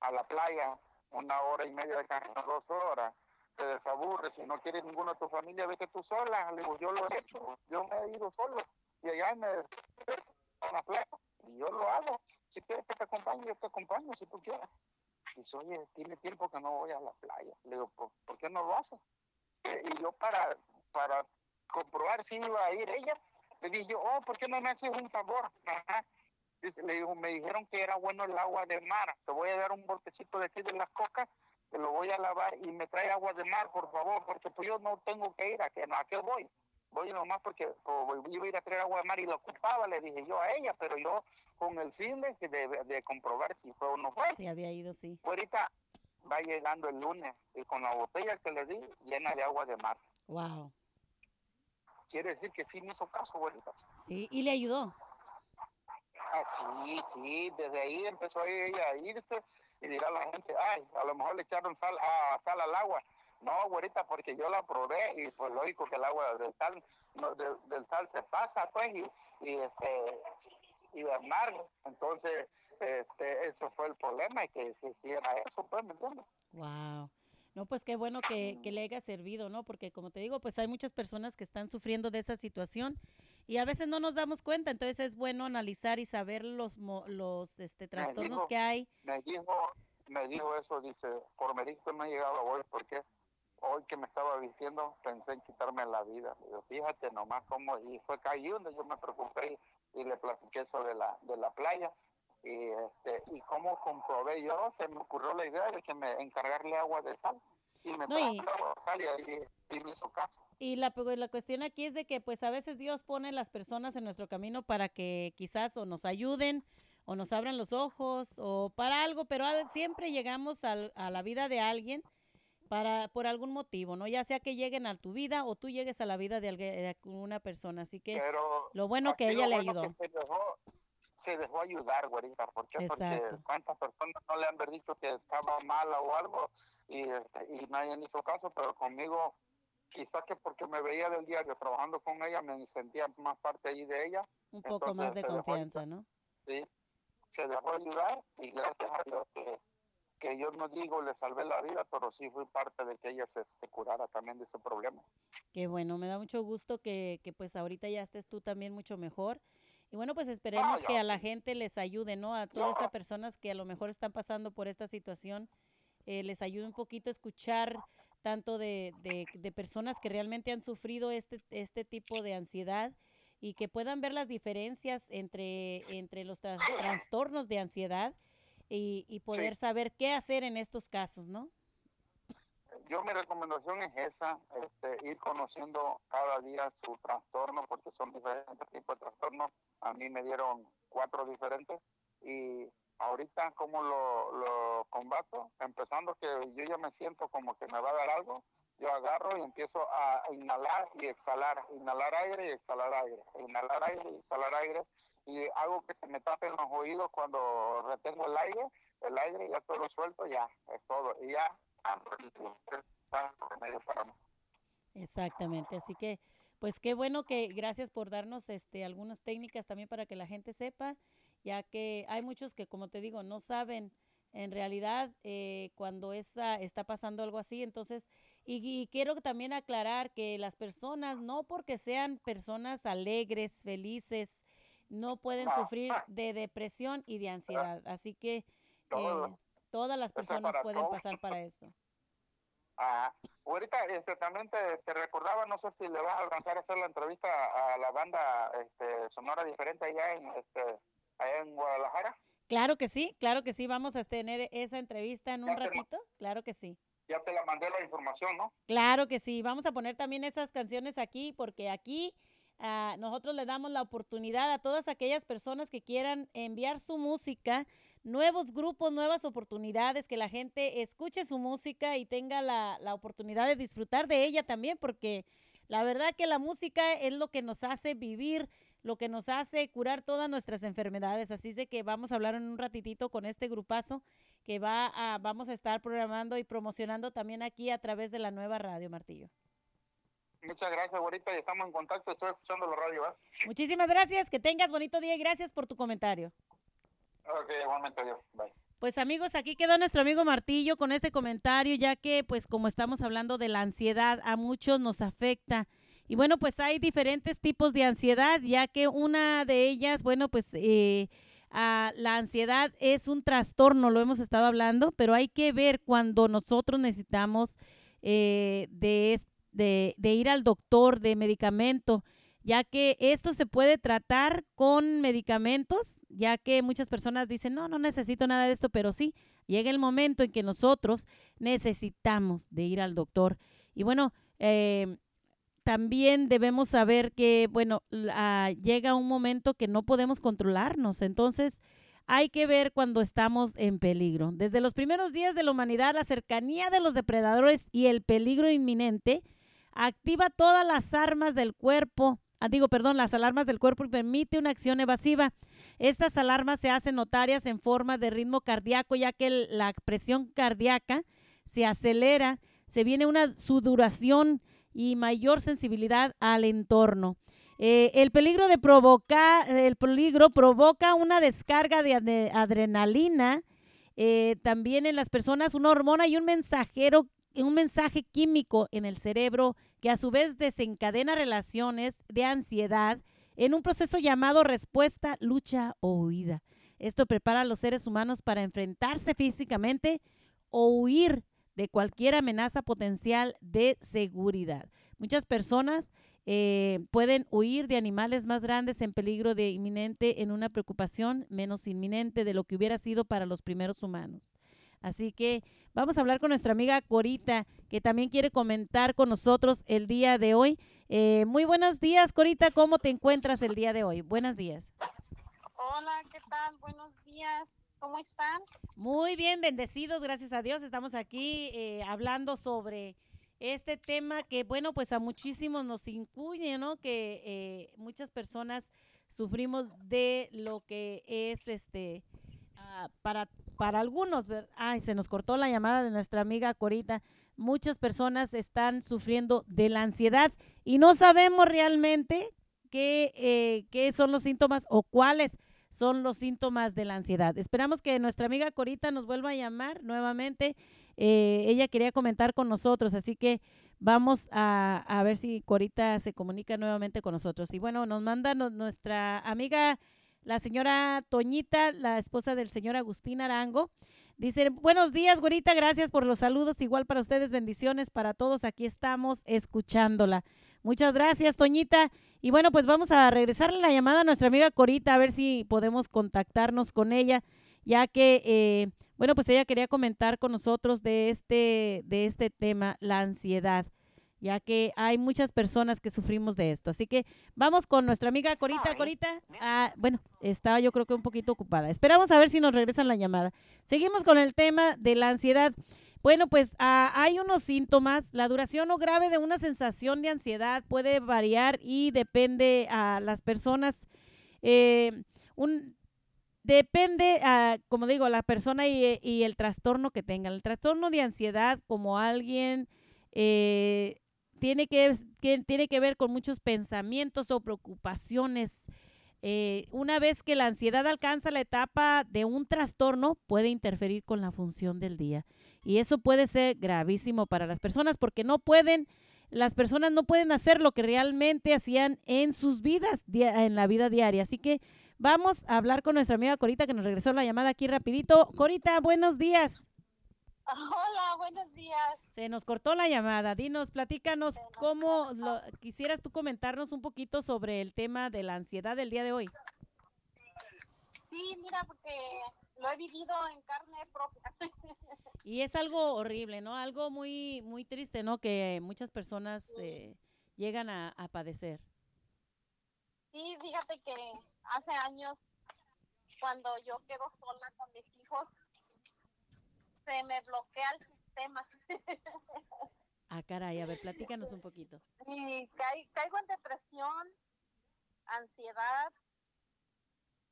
a la playa una hora y media de camino, dos horas, te desaburres, si no quieres ninguno de tu familia, vete tú sola, le digo, yo lo he hecho, yo me he ido solo, y allá me a la playa, y yo lo hago, si quieres que te acompañe, yo te acompaño, si tú quieres. Y dice, oye, tiene tiempo que no voy a la playa, le digo, ¿por, por qué no lo haces? Y yo para, para comprobar si iba a ir ella, le dije oh, ¿por qué no me haces un favor? Dice, le digo, me dijeron que era bueno el agua de mar. Te voy a dar un botecito de aquí de las cocas, te lo voy a lavar y me trae agua de mar, por favor, porque pues yo no tengo que ir, ¿a qué, a qué voy? Voy nomás porque pues, iba a ir a traer agua de mar y lo ocupaba, le dije yo a ella, pero yo con el fin de, de, de comprobar si fue o no fue. Sí, había ido, sí. Ahorita va llegando el lunes y con la botella que le di llena de agua de mar. Wow. Quiere decir que sí me hizo caso, abuelita. Sí, y le ayudó. Ah, sí, desde ahí empezó ella a irse y dirá la gente, ay, a lo mejor le echaron sal, ah, sal al agua. No, abuelita, porque yo la probé y pues lógico que el agua del sal, no, del, sal se pasa, pues, y, y este, y amargo. Entonces, este, eso fue el problema, y que se hiciera eso, pues, ¿me entiendes? Wow. No, pues qué bueno que, que le haya servido, ¿no? Porque como te digo, pues hay muchas personas que están sufriendo de esa situación y a veces no nos damos cuenta, entonces es bueno analizar y saber los los este trastornos dijo- que hay. me dijo, me dijo eso, dice, por médico no he llegado hoy, porque hoy que me estaba vistiendo pensé en quitarme la vida. Fíjate nomás cómo, y fue donde yo me preocupé y, y le platiqué eso de la, de la playa. Y, este, y cómo comprobé yo, se me ocurrió la idea de que me encargarle agua de sal. Y me No, y- agua de sal y me hizo caso. Y la, pues, la cuestión aquí es de que pues a veces Dios pone las personas en nuestro camino para que quizás o nos ayuden o nos abran los ojos o para algo, pero al- siempre llegamos al- a la vida de alguien para por algún motivo, ¿no? Ya sea que lleguen a tu vida o tú llegues a la vida de, alguien, de una persona. Así que Pero lo bueno que ella le ayudó. se dejó, se dejó ayudar, güerita. ¿Por qué? Exacto. Porque cuántas personas no le han dicho que estaba mala o algo y, este, y nadie hizo caso, pero conmigo, quizás que porque me veía del diario trabajando con ella, me sentía más parte ahí de ella. un poco entonces más de dejó confianza, ayudar. ¿no? Sí, se dejó ayudar y gracias a Dios que, que yo no digo le salvé la vida, pero sí fui parte de que ella se, se curara también de ese problema. Qué bueno, me da mucho gusto que, que pues ahorita ya estés tú también mucho mejor. Y bueno, pues esperemos que a la gente les ayude, ¿no? A todas esas personas que a lo mejor están pasando por esta situación, eh, les ayude un poquito a escuchar tanto de, de, de personas que realmente han sufrido este, este tipo de ansiedad y que puedan ver las diferencias entre, entre los tras- trastornos de ansiedad y, y poder saber qué hacer en estos casos, ¿no? yo mi recomendación es esa, este, ir conociendo cada día su trastorno, porque son diferentes tipos de trastornos. A mí me dieron cuatro diferentes y ahorita cómo lo, lo combato, empezando que yo ya me siento como que me va a dar algo, yo agarro y empiezo a inhalar y exhalar, inhalar aire y exhalar aire, inhalar aire y exhalar aire y hago que se me tapen los oídos cuando retengo el aire, el aire ya todo lo suelto, ya, es todo, y ya. Exactamente, así que pues qué bueno que gracias por darnos este algunas técnicas también para que la gente sepa, ya que hay muchos que como te digo no saben en realidad eh, cuando está, está pasando algo así, entonces y, y quiero también aclarar que las personas no porque sean personas alegres, felices, no pueden sufrir de depresión y de ansiedad, así que eh, todas las personas pueden pasar para eso. Ah, ahorita este, también te, te recordaba, no sé si le vas a alcanzar a hacer la entrevista a la banda este, Sonora Diferente allá en, este, allá en Guadalajara. Claro que sí, claro que sí, vamos a tener esa entrevista en un Ya ratito, claro que sí. Ya te la mandé la información, ¿no? Claro que sí, vamos a poner también estas canciones aquí porque aquí ah, nosotros le damos la oportunidad a todas aquellas personas que quieran enviar su música, nuevos grupos, nuevas oportunidades, que la gente escuche su música y tenga la, la oportunidad de disfrutar de ella también porque la verdad que la música es lo que nos hace vivir, lo que nos hace curar todas nuestras enfermedades. Así es de que vamos a hablar en un ratitito con este grupazo que va a, vamos a estar programando y promocionando también aquí a través de la nueva radio, Martillo. Muchas gracias, güerita, y estamos en contacto. Estoy escuchando la radio, ¿va? Muchísimas gracias, que tengas bonito día y gracias por tu comentario. Ok, igualmente, adiós. Bye. Pues amigos, aquí quedó nuestro amigo Martillo con este comentario, ya que pues como estamos hablando de la ansiedad, a muchos nos afecta. Y bueno, pues hay diferentes tipos de ansiedad, ya que una de ellas, bueno, pues eh, ah, la ansiedad es un trastorno, lo hemos estado hablando, pero hay que ver cuando nosotros necesitamos eh, de, ir al doctor, de medicamento, ya que esto se puede tratar con medicamentos, ya que muchas personas dicen, no, no necesito nada de esto, pero sí, llega el momento en que nosotros necesitamos de ir al doctor. Y bueno, eh, también debemos saber que, bueno, la- llega un momento que no podemos controlarnos, entonces hay que ver cuando estamos en peligro. Desde los primeros días de la humanidad, la cercanía de los depredadores y el peligro inminente activa todas las armas del cuerpo, ah, digo, perdón, las alarmas del cuerpo y permite una acción evasiva. Estas alarmas se hacen notarias en forma de ritmo cardíaco, ya que la presión cardíaca se acelera, se viene una sudoración y mayor sensibilidad al entorno. Eh, el peligro de provocar, el peligro provoca una descarga de adrenalina, eh, también en las personas una hormona y un mensajero, un mensaje químico en el cerebro que a su vez desencadena relaciones de ansiedad en un proceso llamado respuesta, lucha o huida. Esto prepara a los seres humanos para enfrentarse físicamente o huir de cualquier amenaza potencial de seguridad. Muchas personas eh, pueden huir de animales más grandes en peligro de inminente en una preocupación menos inminente de lo que hubiera sido para los primeros humanos. Así que vamos a hablar con nuestra amiga Corita, que también quiere comentar con nosotros el día de hoy. Eh, muy buenos días, Corita, ¿cómo te encuentras el día de hoy? Buenos días. Hola, ¿qué tal? Buenos días. ¿Cómo están? Muy bien, bendecidos, gracias a Dios. Estamos aquí eh, hablando sobre este tema que, bueno, pues a muchísimos nos incluye, ¿no? Que eh, muchas personas sufrimos de lo que es este, ah, para, para algunos, ver- ay, se nos cortó la llamada de nuestra amiga Corita. Muchas personas están sufriendo de la ansiedad y no sabemos realmente qué, eh, qué son los síntomas o cuáles son los síntomas de la ansiedad. Esperamos que nuestra amiga Corita nos vuelva a llamar nuevamente. Eh, ella quería comentar con nosotros, así que vamos a, a ver si Corita se comunica nuevamente con nosotros. Y bueno, nos manda nuestra amiga, la señora Toñita, la esposa del señor Agustín Arango. Dice, buenos días, güerita, gracias por los saludos. Igual para ustedes, bendiciones para todos. Aquí estamos escuchándola. Muchas gracias, Toñita. Y bueno, pues vamos a regresarle la llamada a nuestra amiga Corita, a ver si podemos contactarnos con ella, ya que, eh, bueno, pues ella quería comentar con nosotros de este, de este tema, la ansiedad, ya que hay muchas personas que sufrimos de esto. Así que vamos con nuestra amiga Corita. Corita, ah, bueno, estaba yo creo que un poquito ocupada. Esperamos a ver si nos regresan la llamada. Seguimos con el tema de la ansiedad. Bueno, pues ah, hay unos síntomas. La duración o grave de una sensación de ansiedad puede variar y depende a las personas. eh, depende, ah, como digo, la persona y, y el trastorno que tengan. El trastorno de ansiedad, como alguien eh, tiene, que- tiene que ver con muchos pensamientos o preocupaciones. Eh, una vez que la ansiedad alcanza la etapa de un trastorno, puede interferir con la función del día. Y eso puede ser gravísimo para las personas porque no pueden, las personas no pueden hacer lo que realmente hacían en sus vidas, en la vida diaria. Así que vamos a hablar con nuestra amiga Corita que nos regresó la llamada aquí rapidito. Corita, buenos días. Hola, buenos días. Se nos cortó la llamada. Dinos, platícanos cómo lo- quisieras tú comentarnos un poquito sobre el tema de la ansiedad del día de hoy. Sí, mira, porque lo he vivido en carne propia. *laughs* Y es algo horrible, ¿no? Algo muy, muy triste, ¿no? Que muchas personas eh, llegan a, a padecer. Sí, fíjate que hace años, cuando yo quedo sola con mis hijos, se me bloquea el sistema. Ah, caray, a ver, platícanos un poquito. y cai- caigo en depresión, ansiedad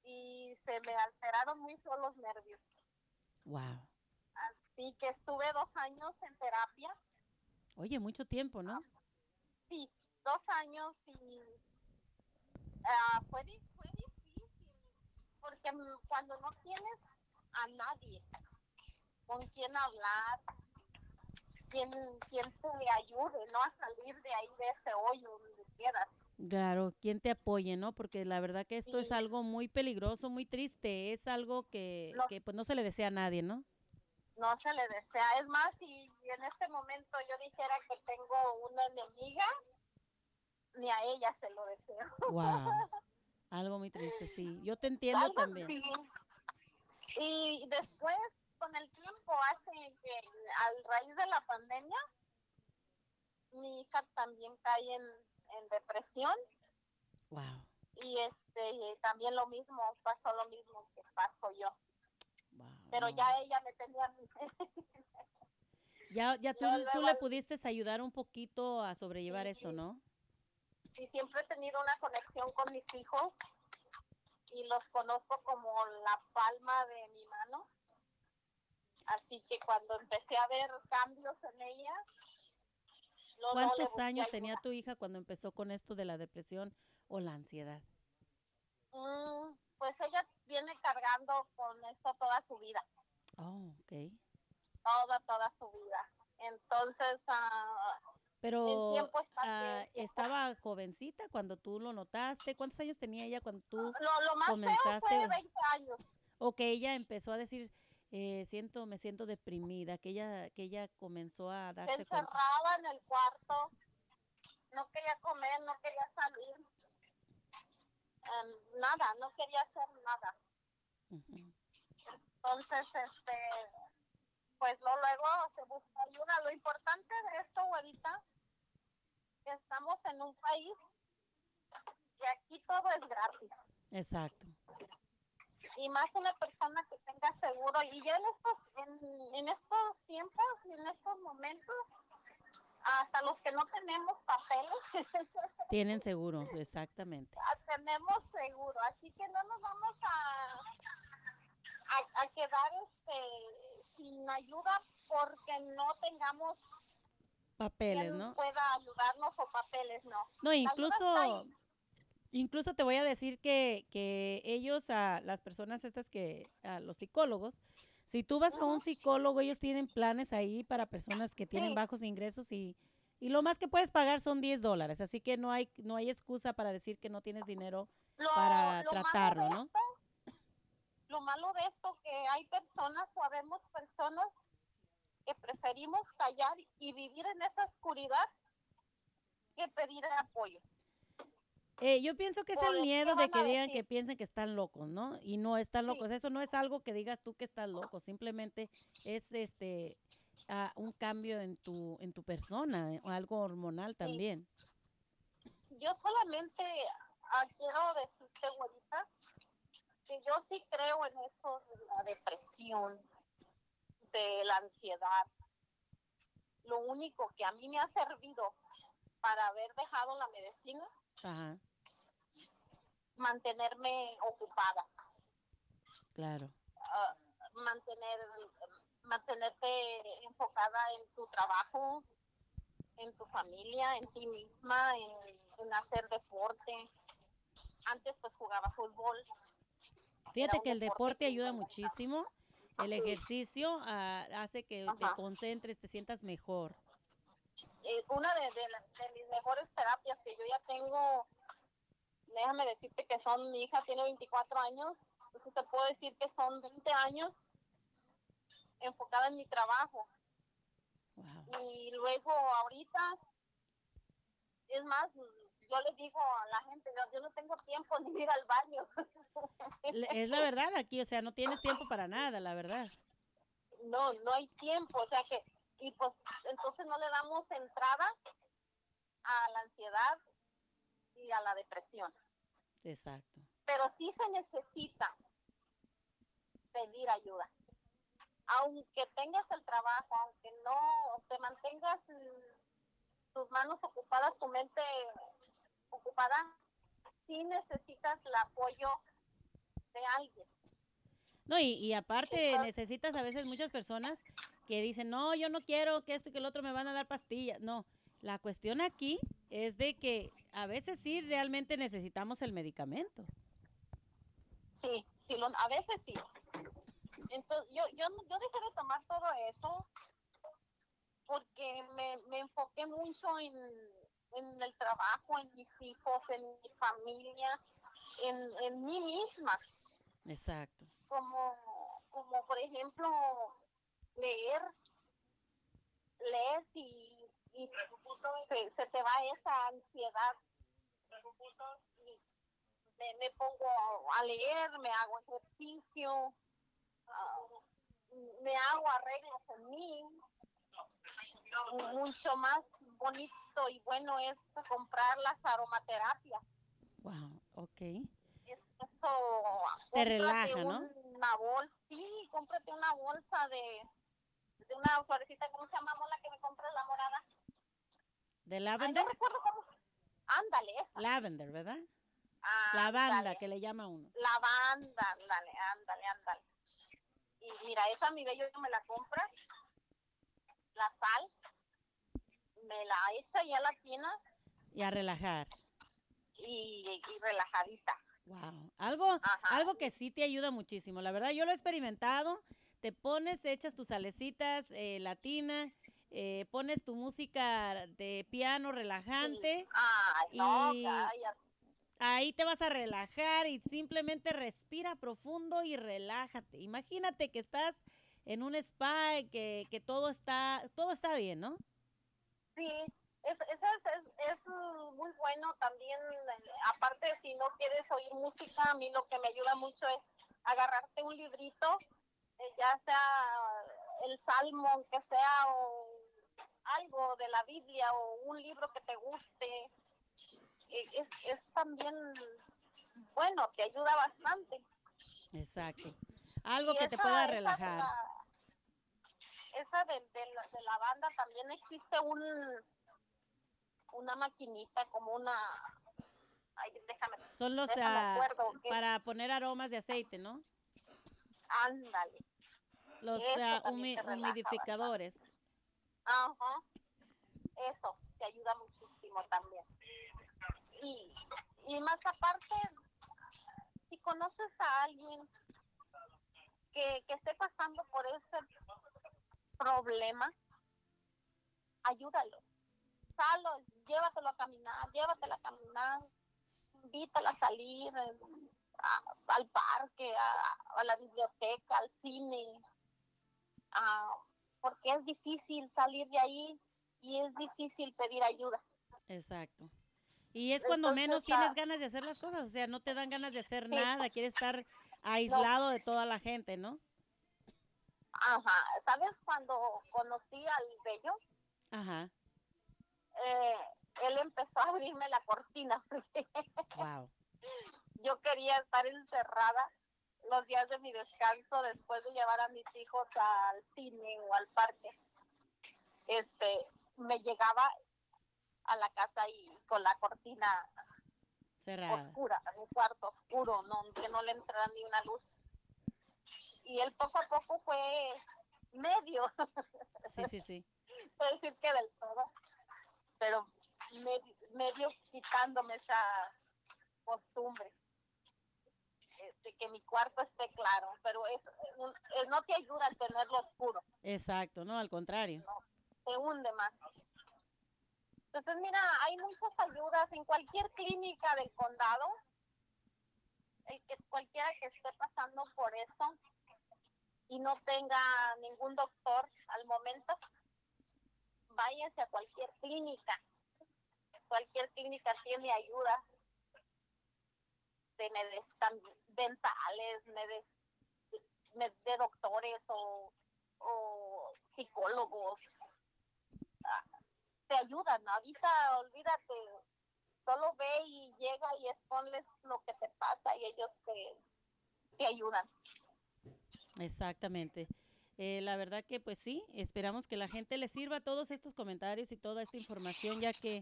y se me alteraron mucho los nervios. Wow. Sí, que estuve dos años en terapia. Oye, mucho tiempo, ¿no? Sí, dos años y ah, fue, fue difícil porque cuando no tienes a nadie con quien hablar, quien, quien te ayude, ¿no? A salir de ahí, de ese hoyo donde quedas. Claro, quien te apoye, ¿no? Porque la verdad que esto es algo muy peligroso, muy triste, es algo que, No. que pues no se le desea a nadie, ¿no? No se le desea. Es más, si en este momento yo dijera que tengo una enemiga, ni a ella se lo deseo. Wow. *laughs* Algo muy triste, sí. Yo te entiendo Algo también. Y después, con el tiempo, hace que al raíz de la pandemia, mi hija también cae en, en depresión Wow. y este también lo mismo, pasó lo mismo que pasó yo. Wow. Pero ya ella me tenía... Ya, ya *laughs* tú, tú le pudiste ayudar un poquito a sobrellevar Sí. esto, ¿no? y siempre he tenido una conexión con mis hijos y los conozco como la palma de mi mano. Así que cuando empecé a ver cambios en ella, le ¿Cuántos años ayuda. tenía tu hija cuando empezó con esto de la depresión o la ansiedad? Mm, pues ella viene cargando con esto toda su vida, Oh, ok. toda, toda su vida. Entonces, ah, Pero ah, estaba jovencita cuando tú lo notaste. ¿Cuántos años tenía ella cuando tú lo, lo más feo comenzaste? fue 20 años. o que ella empezó a decir, eh, siento, me siento deprimida, que ella, que ella comenzó a Se darse cuenta. encerraba en el cuarto, no quería comer, no quería salir, em, nada, no quería hacer nada. Ujú. Entonces, este, pues lo, luego se busca ayuda. Lo importante de esto, abuelita, que estamos en un país que aquí todo es gratis. Exacto. Y más una persona que tenga seguro y ya en estos en, en estos tiempos y en estos momentos hasta los que no tenemos papeles *laughs* Tienen seguros, exactamente. ah, tenemos seguro así que no nos vamos a a, a quedar este sin ayuda porque no tengamos Papeles, ¿no? pueda ayudarnos o papeles no No, incluso. Incluso te voy a decir que, que ellos, a las personas estas que, a los psicólogos, si tú vas a un psicólogo, ellos tienen planes ahí para personas que tienen bajos ingresos y, y lo más que puedes pagar son 10 dólares, así que no hay, no hay excusa para decir que no tienes dinero Lo- para lo tratarlo, ¿no? esto- lo malo de esto que hay personas, sabemos personas que preferimos callar y vivir en esa oscuridad que pedir apoyo. Eh, yo pienso que es el miedo de que digan que piensen que están locos, ¿no? Y no están Sí. locos. Eso no es algo que digas tú que estás loco, simplemente es este ah, un cambio en tu en tu persona, eh, o algo hormonal también. Yo solamente ah, quiero decirte, güerita, que yo sí creo en eso de la depresión, de la ansiedad. Lo único que a mí me ha servido para haber dejado la medicina Ajá, mantenerme ocupada, claro. ah, mantener, mantenerte enfocada en tu trabajo, en tu familia, en ti misma, en, en hacer deporte. Antes pues jugaba fútbol. Fíjate que el deporte ayuda muchísimo. El ejercicio ah, hace que te concentres, te sientas mejor. Eh, una de, de la- de mis mejores terapias que yo ya tengo, déjame decirte que son, mi hija tiene 24 años, entonces te puedo decir que son 20 años enfocada en mi trabajo. Wow. Y luego ahorita, es más, yo le digo a la gente, yo, yo no tengo tiempo ni ir al baño. Es la verdad aquí, o sea, no tienes tiempo para nada, la verdad. no, no hay tiempo, o sea que, y pues entonces no le damos entrada a la ansiedad y a la depresión. Exacto. Pero sí se necesita pedir ayuda. Aunque tengas el trabajo, aunque no te mantengas tus manos ocupadas, tu mente ocupada, sí necesitas el apoyo de alguien. No, y, y aparte necesitas a veces muchas personas que dicen, no, yo no quiero que este que el otro me van a dar pastillas. No, la cuestión aquí es de que a veces sí realmente necesitamos el medicamento. Sí, sí, lo- a veces sí. Entonces, yo, yo, yo dejé de tomar todo eso porque me, me enfoqué mucho en, en el trabajo, en mis hijos, en mi familia, en, en mí misma. Exacto. Como, como por ejemplo, leer, lees y, y se, se te va esa ansiedad. Me, me pongo a leer, me hago ejercicio, ah, me hago arreglos en mí. Mucho más bonito y bueno es comprar las aromaterapias. Wow, ok. Es- eso Te relaja, ¿no? Una bolsa, sí, cómprate una bolsa de, de una florecita, ¿cómo se llama mola que me compras la morada? ¿De Ay, lavender? no recuerdo cómo. Ándale, esa. Lavender, ¿verdad? Lavanda, que le llama uno. Lavanda, ándale, ándale, ándale. Y mira, esa mi bello me la compra, la sal, me la echa ya la tina Y a relajar. y, y relajadita. Wow. Algo, algo que sí te ayuda muchísimo. La verdad, yo lo he experimentado. Te pones, echas tus salecitas eh, latina, eh, pones tu música de piano relajante. Ay, no, y ahí te vas a relajar y simplemente respira profundo y relájate. Imagínate que estás en un spa y que, que todo está, todo está bien, ¿no? Sí, es, es, es, es muy bueno también, eh, aparte si no quieres oír música, a mí lo que me ayuda mucho es agarrarte un librito, eh, ya sea el salmo, que sea o algo de la Biblia o un libro que te guste, eh, es, es también bueno, te ayuda bastante. Exacto. Algo Y que te esa- pueda esa relajar. la- Esa de, de la banda también existe un una maquinita como una ay déjame Son los déjame acuerdo que- para poner aromas de aceite, ¿no? ándale. Los ah, humi- humidificadores. ajá. Eso te ayuda muchísimo también. Y, y más aparte si conoces a alguien que, que esté pasando por ese problema ayúdalo. Salo, llévatelo a caminar, llévatela a caminar, invítala a salir eh, a- al parque, a, a la biblioteca, al cine, a- porque es difícil salir de ahí y es difícil pedir ayuda. Exacto. Y es cuando Entonces, menos ah, tienes ganas de hacer las cosas, o sea, no te dan ganas de hacer nada, quieres estar *laughs* aislado de toda la gente, ¿no? Ajá, ¿sabes cuando conocí al Bello? Ajá. Eh, él empezó a abrirme la cortina *laughs* porque Wow. yo quería estar encerrada los días de mi descanso después de llevar a mis hijos al cine o al parque. Este, me llegaba a la casa y con la cortina Cerrada. oscura, mi cuarto oscuro, no, que no le entrara ni una luz. Y él poco a poco fue medio, Sí, sí, sí. *laughs* puedo decir que del todo, pero medio, medio quitándome esa costumbre de que mi cuarto esté claro, pero es, no te ayuda a tenerlo oscuro, Exacto, no, al contrario. te hunde más. Entonces, mira, hay muchas ayudas en cualquier clínica del condado, el que cualquiera que esté pasando por eso y no tenga ningún doctor al momento, váyase a cualquier clínica. Cualquier clínica tiene ayuda de tam- dentales, medes- de, doctores o, o psicólogos. Ah, Te ayudan. Ahorita, olvídate, solo ve y llega y exponles lo que te pasa y ellos te, te ayudan. Exactamente. Eh, la verdad que pues sí, esperamos que la gente le sirva todos estos comentarios y toda esta información, ya que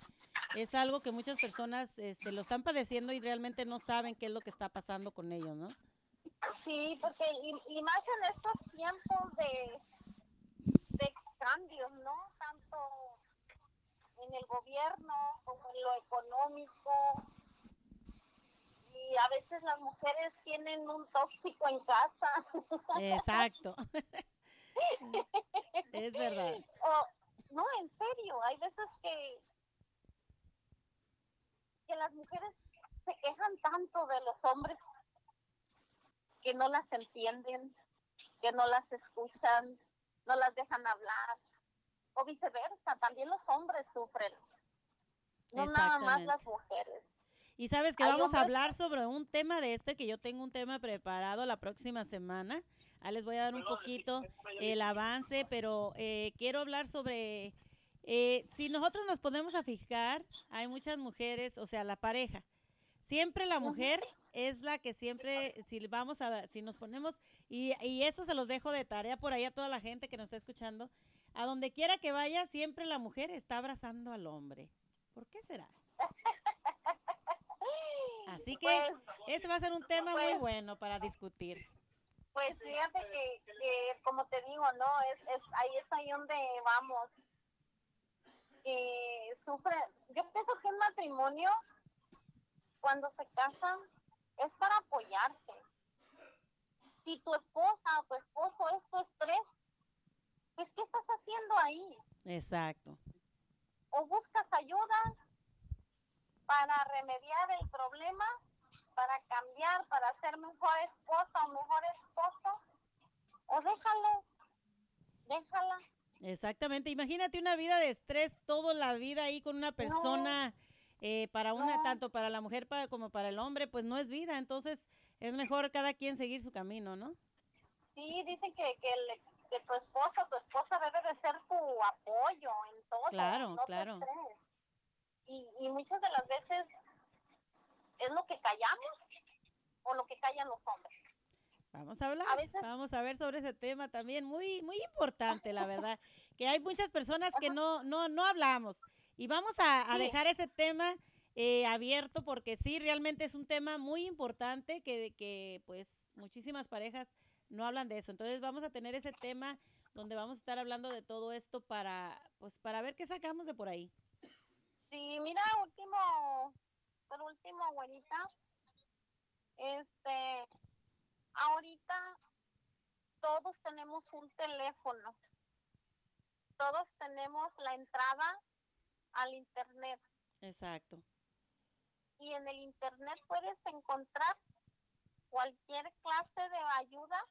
es algo que muchas personas este, lo están padeciendo y realmente no saben qué es lo que está pasando con ellos, ¿no? Sí, porque y, y más en estos tiempos de, de cambios, ¿no? Tanto en el gobierno como en lo económico. Y a veces las mujeres tienen un tóxico en casa. *laughs* Exacto. *laughs* es verdad. *laughs* O, no, en serio, hay veces que, que las mujeres se quejan tanto de los hombres que no las entienden, que no las escuchan, no las dejan hablar, o viceversa, también los hombres sufren, no nada más las mujeres. Y sabes que vamos a hombres- hablar sobre un tema de este, que yo tengo un tema preparado la próxima semana. Ahí les voy a dar un poquito el avance, pero eh, quiero hablar sobre, eh, si nosotros nos podemos a fijar, hay muchas mujeres, o sea, la pareja. Siempre la mujer es la que siempre, si vamos a, si nos ponemos, y, y esto se los dejo de tarea por ahí a toda la gente que nos está escuchando, a donde quiera que vaya, siempre la mujer está abrazando al hombre. ¿Por qué será? Así que Pues, ese va a ser un tema muy pues- bueno para discutir. Pues fíjate que, que, como te digo, ¿no? Es, es, ahí es ahí donde vamos. Que sufre, yo pienso que un matrimonio, cuando se casan, es para apoyarse. Si tu esposa o tu esposo es tu estrés, pues ¿qué estás haciendo ahí? Exacto. o buscas ayuda para remediar el problema, para cambiar, para ser mejor esposa o mejor esposo, o déjalo, déjala. Exactamente. Imagínate una vida de estrés toda la vida ahí con una persona, eh, para una, No. tanto para la mujer para, como para el hombre, pues no es vida. Entonces es mejor cada quien seguir su camino, ¿no? Sí, dicen que, que, el- que tu esposo o tu esposa debe de ser tu apoyo en todo. Claro, no claro. estrés. Y, y muchas de las veces es lo que callamos o lo que callan los hombres. Vamos a hablar, A veces- vamos a ver sobre ese tema también, muy, muy importante, la verdad, *laughs* que hay muchas personas que no, no, no hablamos. Y vamos a, a Sí. dejar ese tema eh, abierto porque sí, realmente es un tema muy importante que, que pues muchísimas parejas no hablan de eso. Entonces vamos a tener ese tema donde vamos a estar hablando de todo esto para, pues, para ver qué sacamos de por ahí. Sí, mira, último, por último, güerita, este, ahorita todos tenemos un teléfono, todos tenemos la entrada al internet Exacto. y en el internet puedes encontrar cualquier clase de ayuda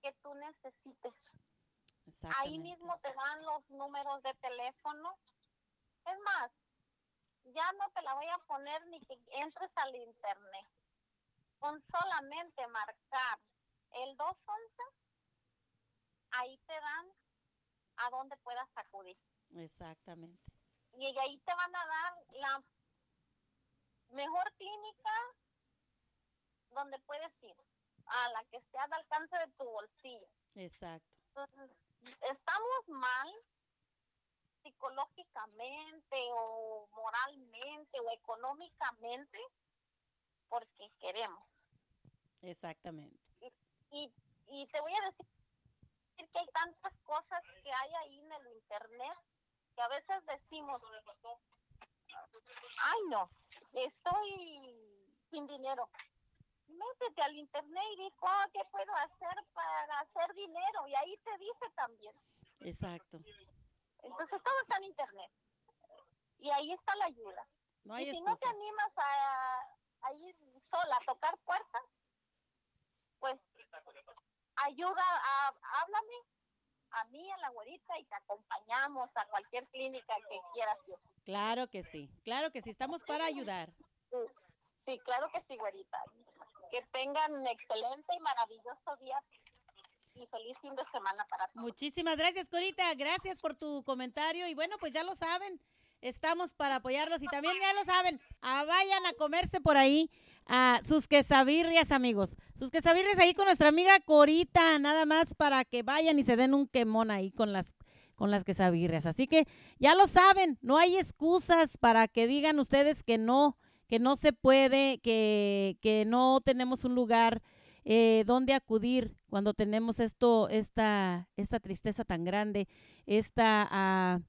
que tú necesites. Ahí mismo te dan los números de teléfono. Es más, ya no te la voy a poner ni que entres al internet. Con solamente marcar el 211, ahí te dan a dónde puedas acudir. Exactamente. Y ahí te van a dar la mejor clínica donde puedes ir, a la que esté al alcance de tu bolsillo. Exacto. Entonces, estamos mal psicológicamente o moralmente o económicamente porque queremos. Exactamente. Y, y te voy a decir que hay tantas cosas que hay ahí en el internet que a veces decimos, ay no, estoy sin dinero. Métete al internet y di, "Oh, ¿qué puedo hacer para hacer dinero? Y ahí te dice también. Exacto. Entonces todo está en internet. Y ahí está la ayuda. No hay y si no te animas a, a ir sola a tocar puertas, pues ayuda, a, háblame a mí, a la güerita, y te acompañamos a cualquier clínica que quieras ir. Claro que sí, claro que sí, estamos para ayudar. Sí, Sí, claro que sí, güerita. Que tengan un excelente y maravilloso día y feliz fin de semana para todos. Muchísimas gracias, Corita, gracias por tu comentario. Y bueno, pues ya lo saben, estamos para apoyarlos. Y también ya lo saben, ah, vayan a comerse por ahí a sus quesabirrias, amigos, sus quesabirrias ahí con nuestra amiga Corita, nada más para que vayan y se den un quemón ahí con las con las quesabirrias. Así que ya lo saben, no hay excusas para que digan ustedes que no, que no se puede, que, que no tenemos un lugar eh, dónde acudir cuando tenemos esto, esta, esta tristeza tan grande, esta, ah,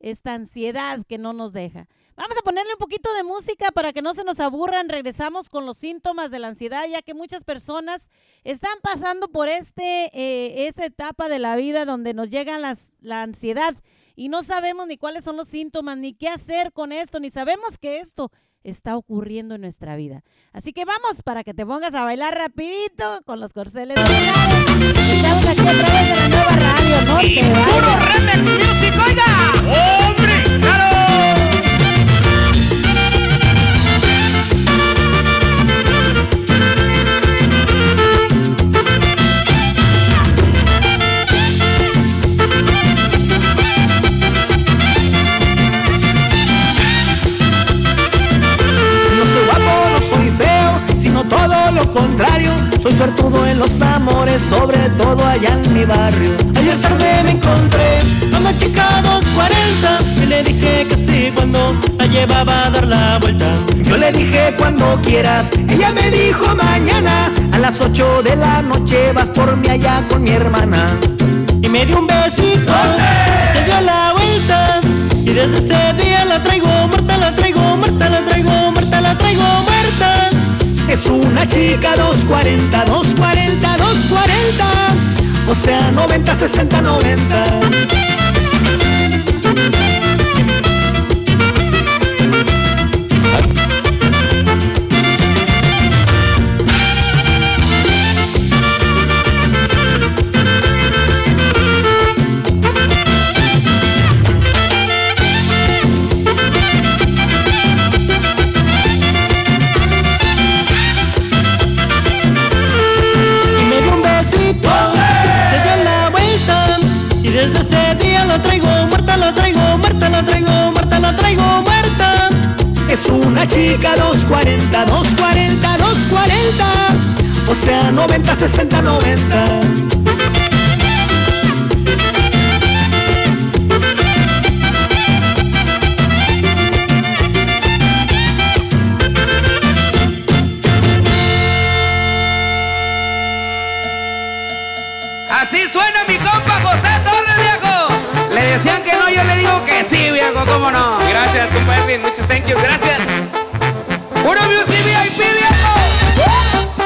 esta ansiedad que no nos deja. Vamos a ponerle un poquito de música para que no se nos aburran. Regresamos con los síntomas de la ansiedad, ya que muchas personas están pasando por este, eh, esta etapa de la vida donde nos llega las, la ansiedad y no sabemos ni cuáles son los síntomas, ni qué hacer con esto, ni sabemos que esto está ocurriendo en nuestra vida. Así que vamos para que te pongas a bailar rapidito con los corceles. Estamos aquí a través de la nueva radio, no Y te puro remix music, oiga. Contrario. Soy suertudo en los amores, sobre todo allá en mi barrio. Ayer tarde me encontré a una chica 240 y le dije que sí cuando la llevaba a dar la vuelta. Yo le dije cuando quieras, ella me dijo mañana a las 8 de la noche vas por mí allá con mi hermana. Y me dio un besito, se dio la vuelta y desde ese día la traigo muerta, la traigo muerta, la traigo muerta, la traigo muerta. Es una chica 240, 240, 240. O sea, 90, 60, 90. Es una chica 240, 240, 240, o sea 90, 60, 90. Así suena mi decían que no, yo le digo que sí, viejo, ¿cómo no? Gracias, compa Edwin. Muchos thank you. Gracias. Puro Music VIP, viejo.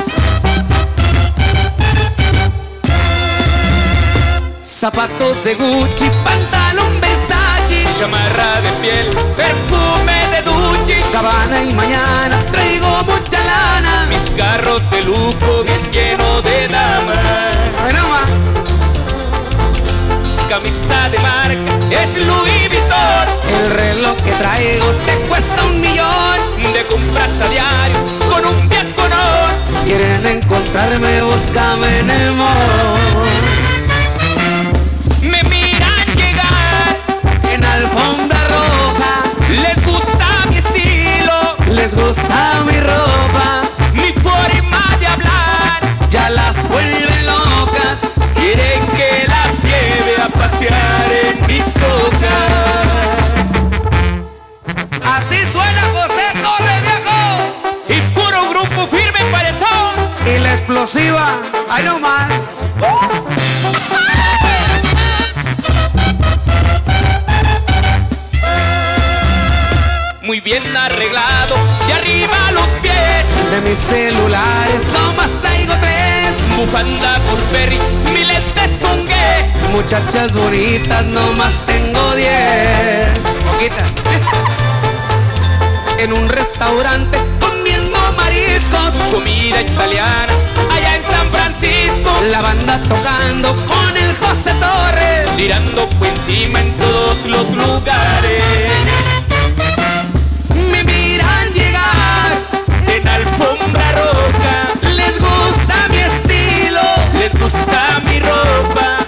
Zapatos de Gucci, pantalón Versace, Chamarra de piel. perfume de Gucci, Cabana y mañana traigo mucha lana. Mis carros de lujo bien lleno de damas. Camisa de marca es Louis Vuitton. El reloj que traigo te cuesta un millón. De compras a diario con un viaconón. Quieren encontrarme, búscame en el mall. Me miran llegar. En alfombra roja Les gusta mi estilo. les gusta mi ropa. Explosiva, ahí nomás. Muy bien arreglado. De arriba a los pies. De mis celulares nomás traigo tres. Bufanda Burberry. Mi lentes son gay. Muchachas bonitas nomás tengo diez. Poquita. *laughs* En un restaurante comiendo mariscos. Comida italiana. Allá en San Francisco. La banda tocando con el José Torres. Tirando por encima en todos los lugares. Me miran llegar. En alfombra roja. Les gusta mi estilo. Les gusta mi ropa.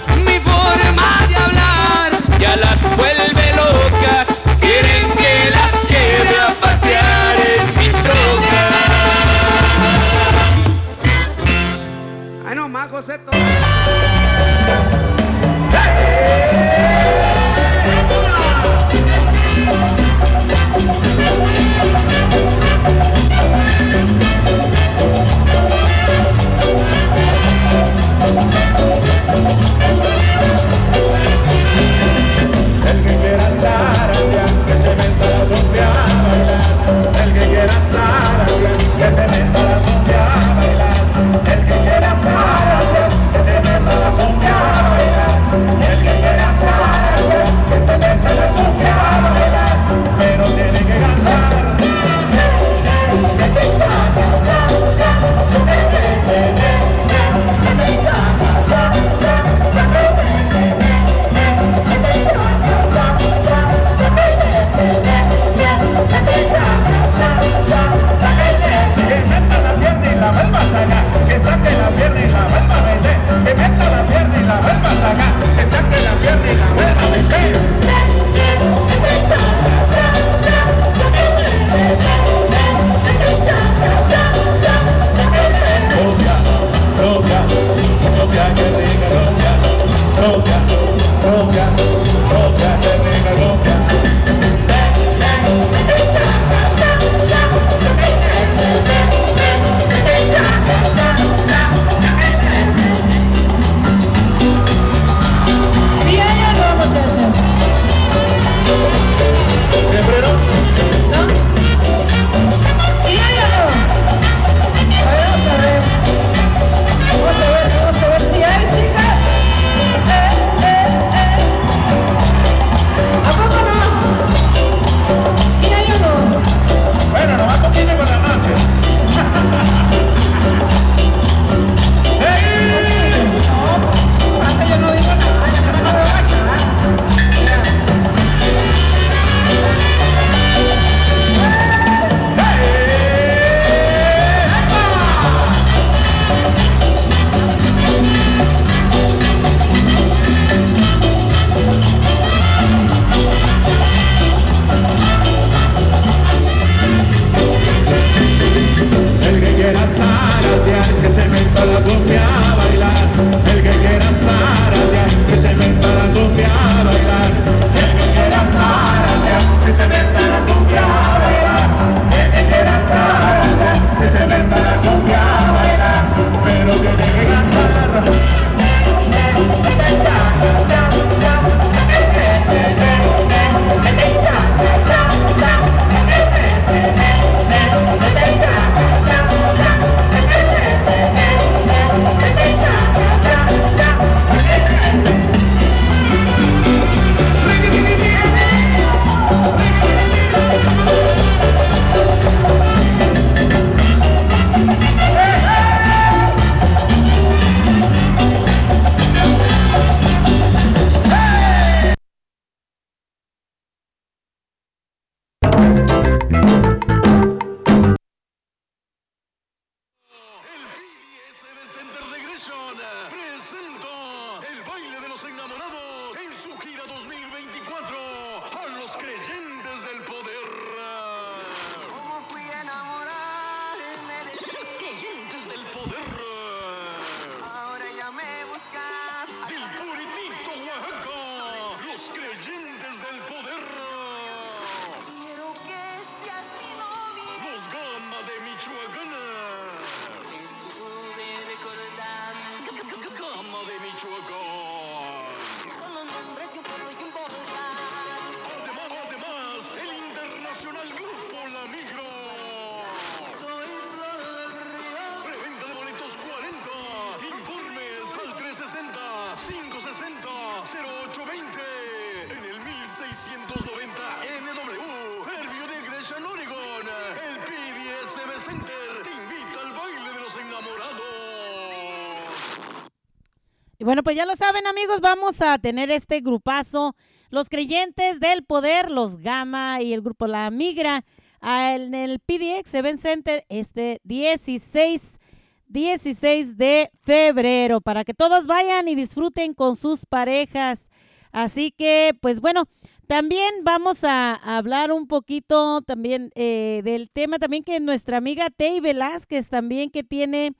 Bueno, pues ya lo saben amigos, vamos a tener este grupazo, los creyentes del poder, los Gama y el grupo La Migra, a- en el PDX Event Center este 16, 16 de febrero, para que todos vayan y disfruten con sus parejas. Así que, pues bueno, también vamos a hablar un poquito también eh, del tema también que nuestra amiga Tei Velázquez también que tiene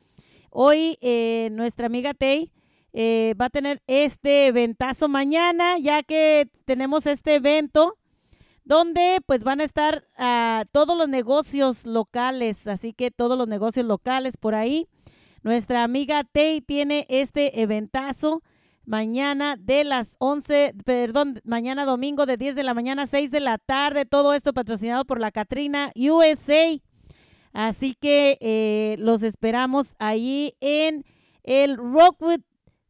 hoy eh, nuestra amiga Tei eh, va a tener este eventazo mañana, ya que tenemos este evento donde pues van a estar ah, todos los negocios locales, así que todos los negocios locales por ahí. Nuestra amiga Tei tiene este eventazo mañana de las 11, perdón, mañana domingo de 10 de la mañana a 6 de la tarde, todo esto patrocinado por la Catrina USA. Así que eh, los esperamos ahí en el Rockwood,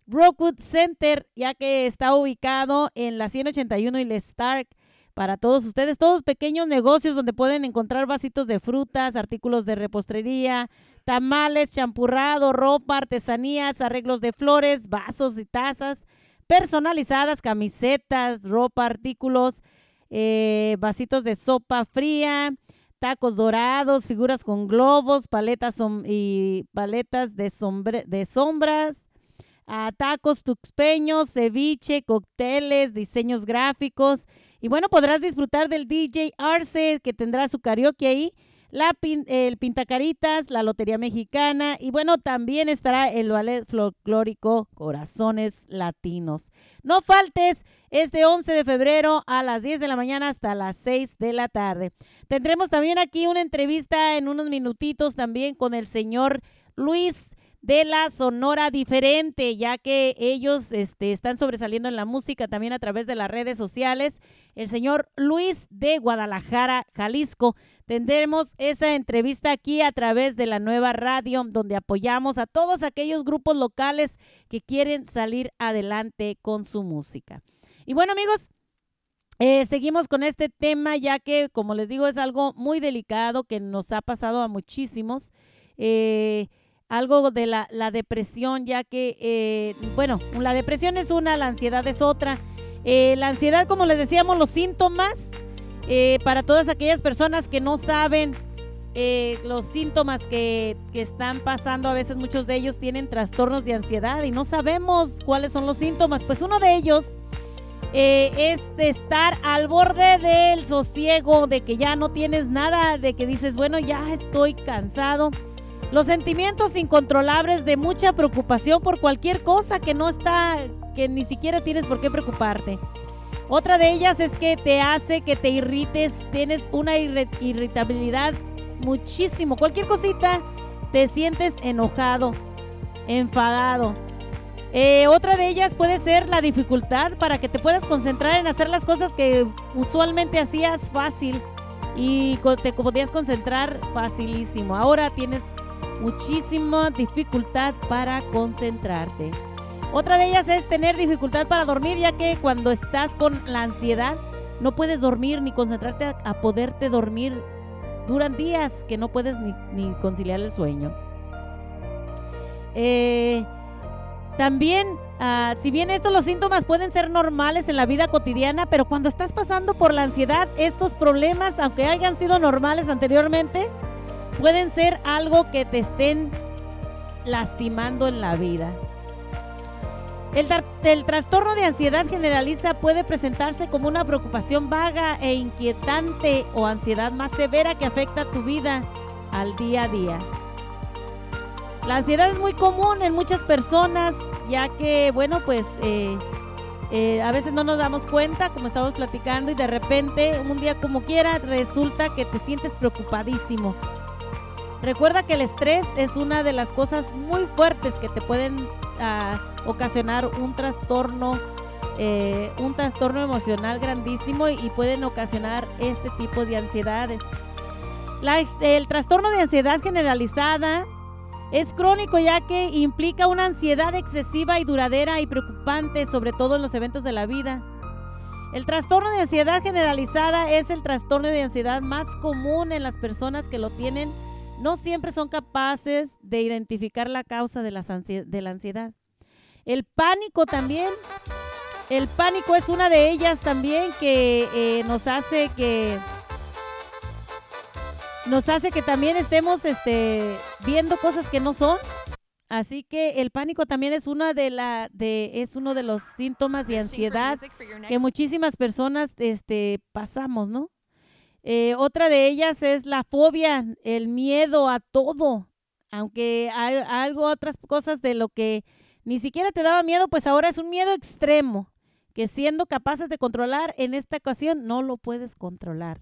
Rockwood Center, ya que está ubicado en la 181 y Le Stark. Para todos ustedes, todos pequeños negocios donde pueden encontrar vasitos de frutas, artículos de repostería, tamales, champurrado, ropa, artesanías, arreglos de flores, vasos y tazas personalizadas, camisetas, ropa, artículos, eh, vasitos de sopa fría, tacos dorados, figuras con globos, paletas y paletas de sombras, ah, tacos tuxpeños, ceviche, cócteles, diseños gráficos. Y bueno, podrás disfrutar del DJ Arce, que tendrá su karaoke ahí, la pin- el Pintacaritas, la Lotería Mexicana y bueno, también estará el ballet folclórico Corazones Latinos. No faltes este 11 de febrero a las 10 de la mañana hasta las 6 de la tarde. Tendremos también aquí una entrevista en unos minutitos también con el señor Luis de la Sonora Diferente, ya que ellos este, están sobresaliendo en la música también a través de las redes sociales. El señor Luis de Guadalajara, Jalisco. Tendremos esa entrevista aquí a través de la nueva radio, donde apoyamos a todos aquellos grupos locales que quieren salir adelante con su música. Y bueno, amigos, eh, seguimos con este tema, ya que, como les digo, es algo muy delicado que nos ha pasado a muchísimos. Eh, algo de la, depresión, ya que, eh, bueno, la depresión es una, la ansiedad es otra. Eh, la ansiedad, como les decíamos, los síntomas, eh, para todas aquellas personas que no saben eh, los síntomas que, que están pasando, a veces muchos de ellos tienen trastornos de ansiedad y no sabemos cuáles son los síntomas. Pues uno de ellos es de estar al borde del sosiego, de que ya no tienes nada, de que dices, bueno, ya estoy cansado. Los sentimientos incontrolables de mucha preocupación por cualquier cosa que no está, que ni siquiera tienes por qué preocuparte. Otra de ellas es que te hace que te irrites, tienes una irri- irritabilidad muchísimo. Cualquier cosita te sientes enojado, enfadado. Eh, otra de ellas puede ser la dificultad para que te puedas concentrar en hacer las cosas que usualmente hacías fácil y te podías concentrar facilísimo. Ahora tienes muchísima dificultad para concentrarte. Otra de ellas es tener dificultad para dormir, ya que cuando estás con la ansiedad no puedes dormir ni concentrarte a, poderte dormir. Duran días que no puedes ni, ni conciliar el sueño. Eh, también, ah, si bien estos los síntomas pueden ser normales en la vida cotidiana, pero cuando estás pasando por la ansiedad, estos problemas, aunque hayan sido normales anteriormente, pueden ser algo que te estén lastimando en la vida. El, tra- el trastorno de ansiedad generaliza puede presentarse como una preocupación vaga e inquietante o ansiedad más severa que afecta tu vida al día a día. La ansiedad es muy común en muchas personas, ya que, bueno, pues eh, eh, a veces no nos damos cuenta, como estamos platicando, y de repente, un día como quiera, resulta que te sientes preocupadísimo. Recuerda que el estrés es una de las cosas muy fuertes que te pueden ah, ocasionar un trastorno, eh, un trastorno emocional grandísimo y, y pueden ocasionar este tipo de ansiedades. El trastorno de ansiedad generalizada es crónico ya que implica una ansiedad excesiva y duradera y preocupante, sobre todo en los eventos de la vida. El trastorno de ansiedad generalizada es el trastorno de ansiedad más común en las personas que lo tienen. No siempre son capaces de identificar la causa de, las de la ansiedad. El pánico también. El pánico es una de ellas también que eh, nos hace que nos hace que también estemos este, viendo cosas que no son. Así que el pánico también es una de la de es uno de los síntomas de ansiedad que muchísimas personas este pasamos, ¿no? Eh, otra de ellas es la fobia, el miedo a todo, aunque hay algo otras cosas de lo que ni siquiera te daba miedo, pues ahora es un miedo extremo que siendo capaces de controlar en esta ocasión no lo puedes controlar.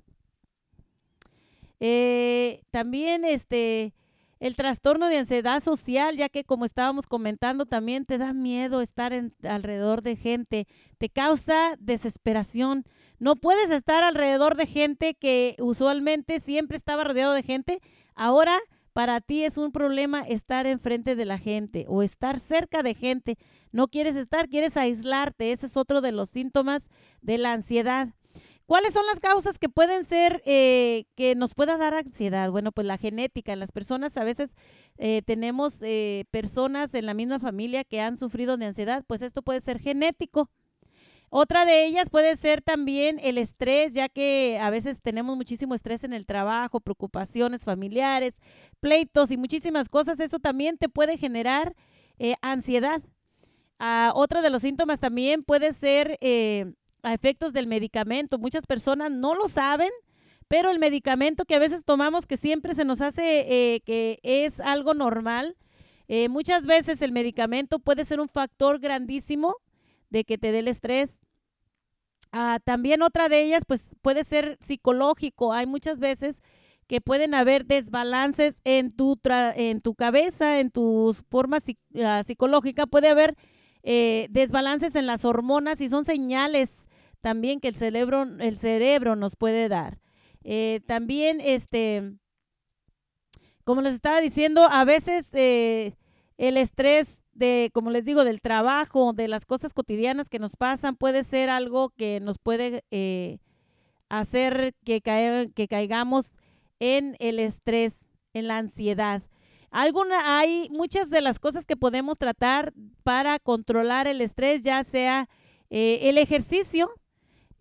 Eh, también este el trastorno de ansiedad social, ya que como estábamos comentando, también te da miedo estar en- alrededor de gente, te causa desesperación. No puedes estar alrededor de gente que usualmente siempre estaba rodeado de gente. Ahora para ti es un problema estar enfrente de la gente o estar cerca de gente. No quieres estar, quieres aislarte. Ese es otro de los síntomas de la ansiedad. ¿Cuáles son las causas que pueden ser, eh, que nos pueda dar ansiedad? Bueno, pues la genética. En las personas a veces eh, tenemos eh, personas en la misma familia que han sufrido de ansiedad, pues esto puede ser genético. Otra de ellas puede ser también el estrés, ya que a veces tenemos muchísimo estrés en el trabajo, preocupaciones familiares, pleitos y muchísimas cosas. Eso también te puede generar eh, ansiedad. Ah, otro de los síntomas también puede ser eh, a efectos del medicamento. Muchas personas no lo saben, pero el medicamento que a veces tomamos, que siempre se nos hace eh, que es algo normal, muchas veces el medicamento puede ser un factor grandísimo de que te dé el estrés. Ah, también otra de ellas, pues puede ser psicológico. Hay muchas veces que pueden haber desbalances en tu, tra- en tu cabeza, en tu forma psi- ah, psicológica. Puede haber eh, desbalances en las hormonas y son señales también que el cerebro, el cerebro nos puede dar. Eh, también, este, como les estaba diciendo, a veces eh, el estrés de, como les digo, del trabajo, de las cosas cotidianas que nos pasan, puede ser algo que nos puede eh, hacer que, que caigamos en el estrés, en la ansiedad. Alguna, hay muchas de las cosas que podemos tratar para controlar el estrés, ya sea eh, el ejercicio,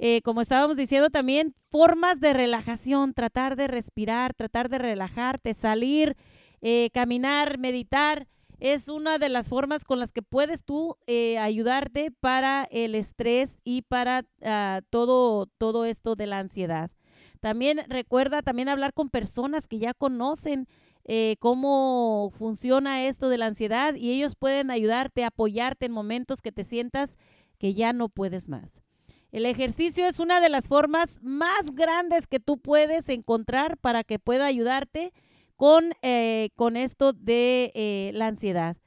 eh, como estábamos diciendo también, formas de relajación, tratar de respirar, tratar de relajarte, salir, eh, caminar, meditar, es una de las formas con las que puedes tú eh, ayudarte para el estrés y para ah, todo, todo esto de la ansiedad. También recuerda también hablar con personas que ya conocen eh, cómo funciona esto de la ansiedad y ellos pueden ayudarte, apoyarte en momentos que te sientas que ya no puedes más. El ejercicio es una de las formas más grandes que tú puedes encontrar para que pueda ayudarte con, eh, con esto de eh, la ansiedad.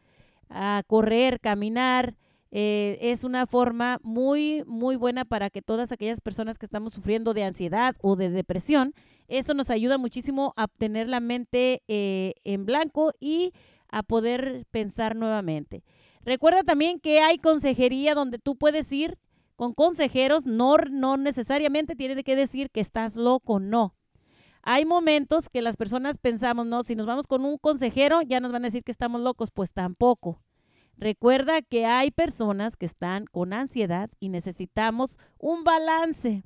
A correr, caminar, eh, es una forma muy, muy buena para que todas aquellas personas que estamos sufriendo de ansiedad o de depresión, esto nos ayuda muchísimo a tener la mente eh, en blanco y a poder pensar nuevamente. Recuerda también que hay consejería donde tú puedes ir con consejeros, no, no necesariamente tiene que decir que estás loco, no. Hay momentos que las personas pensamos, no, si nos vamos con un consejero ya nos van a decir que estamos locos, pues tampoco. Recuerda que hay personas que están con ansiedad y necesitamos un balance.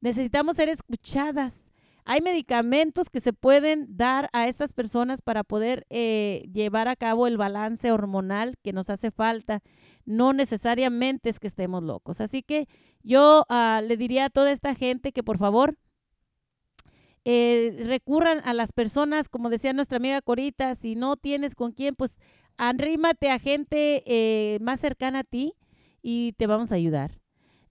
Necesitamos ser escuchadas. Hay medicamentos que se pueden dar a estas personas para poder eh, llevar a cabo el balance hormonal que nos hace falta. No necesariamente es que estemos locos. Así que yo ah, le diría a toda esta gente que por favor eh, recurran a las personas, como decía nuestra amiga Corita, si no tienes con quién, pues arrímate a gente eh, más cercana a ti y te vamos a ayudar.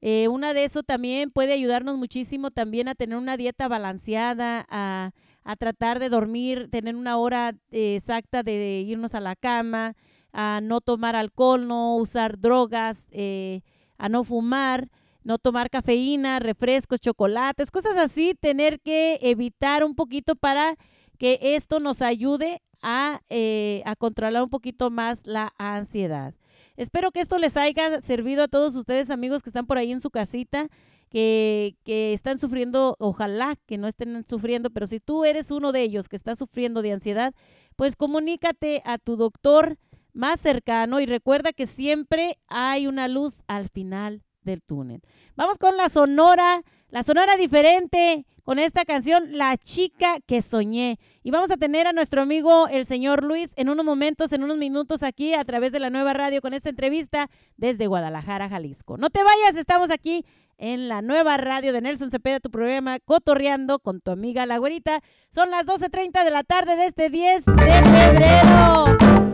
Eh, una de eso también puede ayudarnos muchísimo también a tener una dieta balanceada, a, tratar de dormir, tener una hora eh, exacta de irnos a la cama, a no tomar alcohol, no usar drogas, eh, a no fumar, no tomar cafeína, refrescos, chocolates, cosas así, tener que evitar un poquito para que esto nos ayude a, eh, a controlar un poquito más la ansiedad. Espero que esto les haya servido a todos ustedes, amigos que están por ahí en su casita, que, que están sufriendo, ojalá que no estén sufriendo, pero si tú eres uno de ellos que está sufriendo de ansiedad, pues comunícate a tu doctor más cercano y recuerda que siempre hay una luz al final del túnel. Vamos con la sonora, la sonora diferente con esta canción La chica que soñé. Y vamos a tener a nuestro amigo el señor Luis en unos momentos, en unos minutos aquí a través de la nueva radio con esta entrevista desde Guadalajara, Jalisco. No te vayas, estamos aquí en la nueva radio de Nelson Cepeda, tu programa Cotorreando con tu amiga La Güerita. Son las 12.30 de la tarde de este 10 de febrero.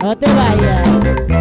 No te vayas.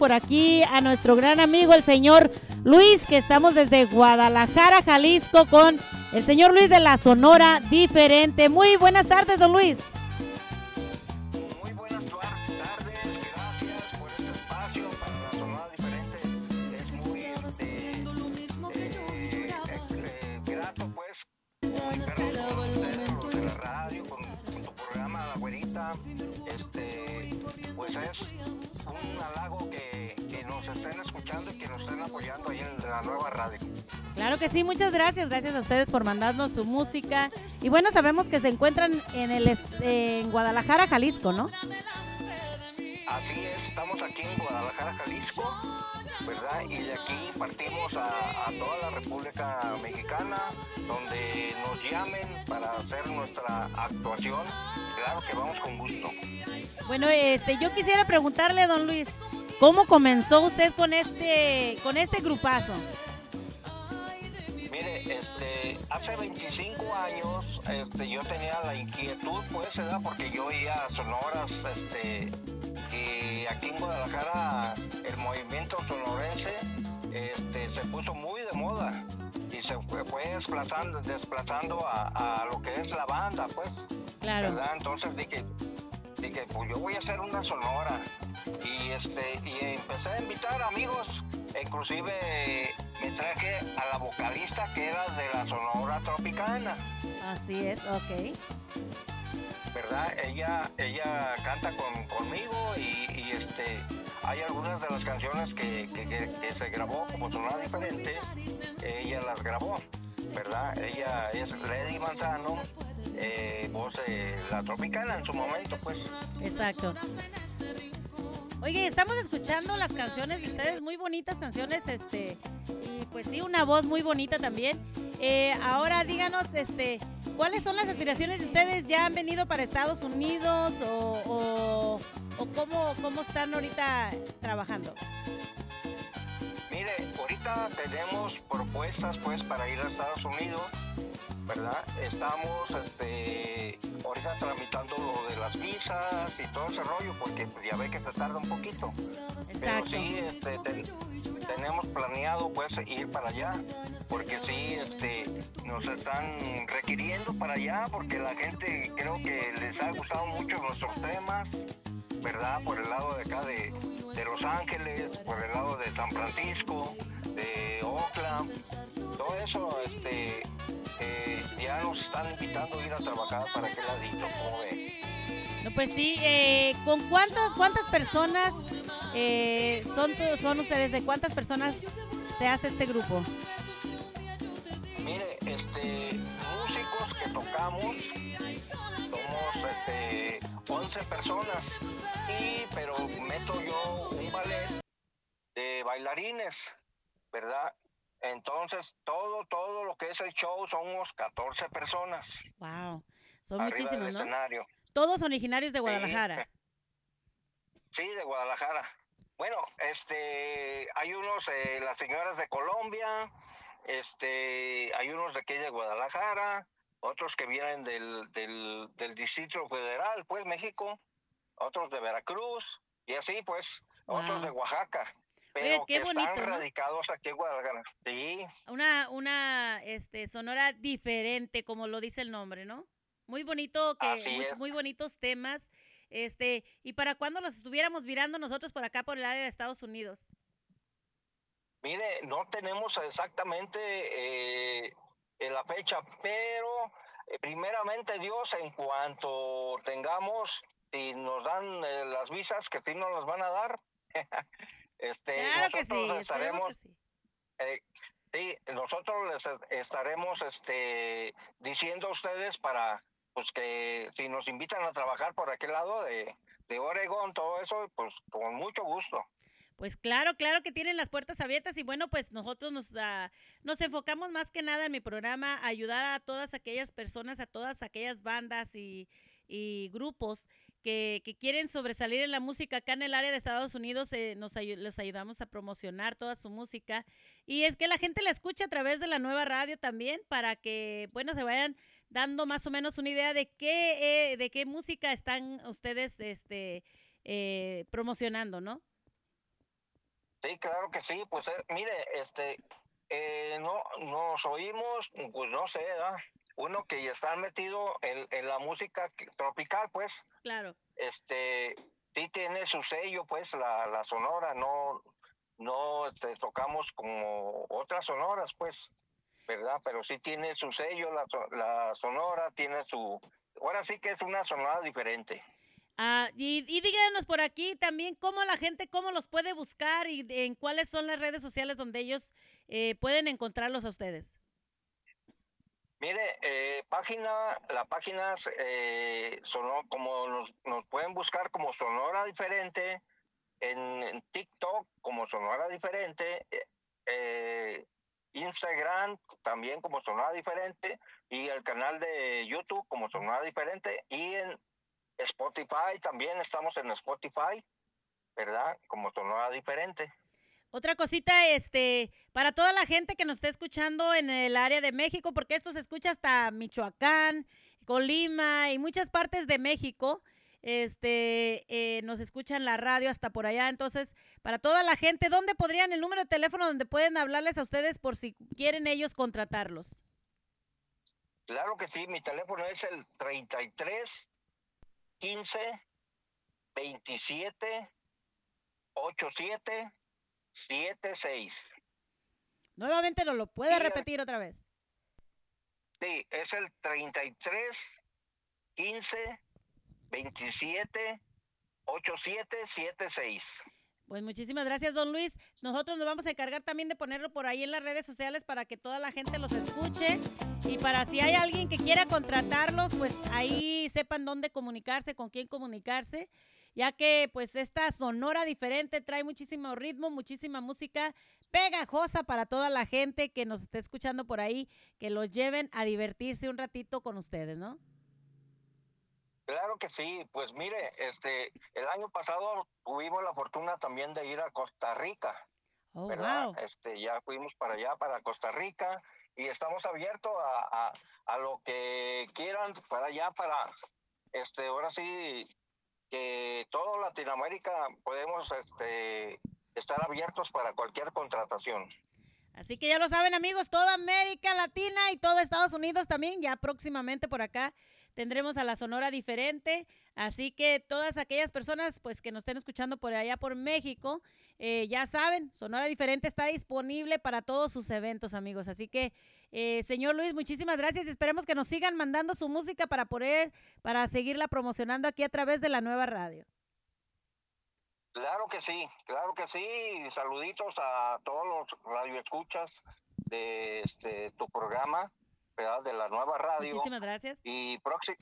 Por aquí a nuestro gran amigo, el señor Luis, que estamos desde Guadalajara, Jalisco, con el señor Luis de la Sonora Diferente. Muy buenas tardes, don Luis. Muchas gracias, gracias a ustedes por mandarnos su música. Y bueno, sabemos que se encuentran en el en Guadalajara, Jalisco, ¿no? Así es, estamos aquí en Guadalajara, Jalisco, ¿verdad? Y de aquí partimos a, a toda la República Mexicana, donde nos llamen para hacer nuestra actuación. Claro que vamos con gusto. Bueno, este, yo quisiera preguntarle, don Luis, ¿cómo comenzó usted con este, con este grupazo? Hace 25 años este, yo tenía la inquietud, pues, ¿verdad? Porque yo oía sonoras, este, que aquí en Guadalajara el movimiento sonorense este, se puso muy de moda y se fue, fue desplazando, desplazando a, a lo que es la banda, pues. Claro. ¿verdad? Entonces dije, dije, pues yo voy a hacer una sonora. Y este, y empecé a invitar amigos, inclusive me traje a la vocalista que era de la Sonora Tropicana, Así es, ok. ¿verdad? Ella, ella canta con, conmigo y, y, este hay algunas de las canciones que, que- que- que se grabó como sonora diferente, ella las grabó, ¿verdad? Ella es Lady Manzano, eh, voz de la Tropicana en su momento, pues. Exacto. Oye, estamos escuchando las canciones de ustedes, muy bonitas canciones, este, y pues sí, una voz muy bonita también. Eh, ahora díganos, este, ¿cuáles son las aspiraciones de ustedes? ¿Ya han venido para Estados Unidos o, o, o cómo, cómo están ahorita trabajando? Mire, ahorita tenemos propuestas pues para ir a Estados Unidos, ¿verdad? Estamos este, ahorita tramitando lo de las visas y todo ese rollo porque pues, ya ve que se tarda un poquito. Pero Exacto. sí, este, ten- tenemos planeado pues ir para allá porque sí, este, nos están requiriendo para allá porque la gente creo que les ha gustado mucho nuestros temas. ¿Verdad? Por el lado de acá de, de Los Ángeles, por el lado de San Francisco, de Oakland, todo eso, este, eh, ya nos están invitando a ir a trabajar para aquel ladito, como ve. No, pues sí, eh, ¿con cuántas, cuántas personas eh, son, son ustedes? ¿De cuántas personas se hace este grupo? Mire, este, músicos que tocamos, somos este, 11 personas, y, pero meto yo un ballet de bailarines, ¿verdad? Entonces, todo, todo lo que es el show somos 14 personas. Wow, son muchísimos, ¿no? escenario. Todos originarios de Guadalajara. *laughs* Sí, de Guadalajara. Bueno, este, hay unos, eh, las señoras de Colombia, este, hay unos de aquí de Guadalajara, otros que vienen del, del, del Distrito Federal, pues México, otros de Veracruz, y así pues, otros de Oaxaca, pero Oye, qué que bonito, están ¿no? radicados aquí en Guadalajara. Sí, Una, una este, sonora diferente, como lo dice el nombre, ¿no? Muy bonito, que muy, bonitos temas. Este, ¿y para cuándo los estuviéramos mirando nosotros por acá por el área de Estados Unidos? Mire, no tenemos exactamente eh, la fecha, pero eh, primeramente Dios, en cuanto tengamos, si nos dan eh, las visas, que sí nos las van a dar, *laughs* este, Claro que sí, estaremos, que sí. eh, sí, nosotros les estaremos este, diciendo a ustedes para pues que si nos invitan a trabajar por aquel lado de, de Oregón, todo eso, pues con mucho gusto. Pues claro, claro que tienen las puertas abiertas y bueno, pues nosotros nos, ah, nos enfocamos más que nada en mi programa a ayudar a todas aquellas personas, a todas aquellas bandas y, y grupos que, quieren sobresalir en la música acá en el área de Estados Unidos, eh, nos ayu- los ayudamos a promocionar toda su música y es que la gente la escucha a través de la nueva radio también para que, bueno, se vayan dando más o menos una idea de qué, eh, de qué música están ustedes este, eh, promocionando, ¿no? Sí, claro que sí, pues eh, mire, este, eh, no, nos oímos, pues no sé, ¿verdad? Uno que ya está metido en, en la música tropical, pues, Claro. este, sí tiene su sello, pues, la, la sonora, no, no este, tocamos como otras sonoras, pues, ¿verdad? Pero sí tiene su sello, la, la sonora tiene su, ahora sí que es una sonora diferente. Ah, y, y díganos por aquí también cómo la gente, cómo los puede buscar y en cuáles son las redes sociales donde ellos eh, pueden encontrarlos a ustedes. Mire, eh, página, la página eh, sonó como nos, nos pueden buscar como Sonora Diferente, en, en TikTok como Sonora Diferente, eh, eh, Instagram también como Sonora Diferente y el canal de YouTube como Sonora Diferente y en Spotify también estamos en Spotify, ¿verdad? Como Sonora Diferente. Otra cosita, este, para toda la gente que nos está escuchando en el área de México, porque esto se escucha hasta Michoacán, Colima y muchas partes de México, este, eh, nos escuchan la radio hasta por allá. Entonces, para toda la gente, ¿dónde podrían el número de teléfono donde pueden hablarles a ustedes por si quieren ellos contratarlos? Claro que sí, mi teléfono es el 33 15 27 87 76. Nuevamente no lo puede repetir otra vez. Sí, es el 33 15 27 87 76. Pues muchísimas gracias, don Luis. Nosotros nos vamos a encargar también de ponerlo por ahí en las redes sociales para que toda la gente los escuche y para si hay alguien que quiera contratarlos, pues ahí sepan dónde comunicarse, con quién comunicarse, ya que pues esta sonora diferente trae muchísimo ritmo, muchísima música pegajosa para toda la gente que nos esté escuchando por ahí, que los lleven a divertirse un ratito con ustedes, ¿no? Claro que sí, pues mire, este, el año pasado tuvimos la fortuna también de ir a Costa Rica, Oh, ¿verdad? wow. Este, ya fuimos para allá, para Costa Rica, y estamos abiertos a, a, a lo que quieran para allá, para, este, ahora sí, que todo Latinoamérica podemos, este, estar abiertos para cualquier contratación. Así que ya lo saben amigos, toda América Latina y todo Estados Unidos también, ya próximamente por acá tendremos a la Sonora diferente. Así que todas aquellas personas pues que nos estén escuchando por allá por México, eh, ya saben, Sonora diferente está disponible para todos sus eventos amigos. Así que eh, señor Luis, muchísimas gracias esperemos que nos sigan mandando su música para poder, para seguirla promocionando aquí a través de la nueva radio. Claro que sí, claro que sí. Saluditos a todos los radioescuchas de este tu programa, ¿verdad? De la nueva radio. Muchísimas gracias. Y, proxi-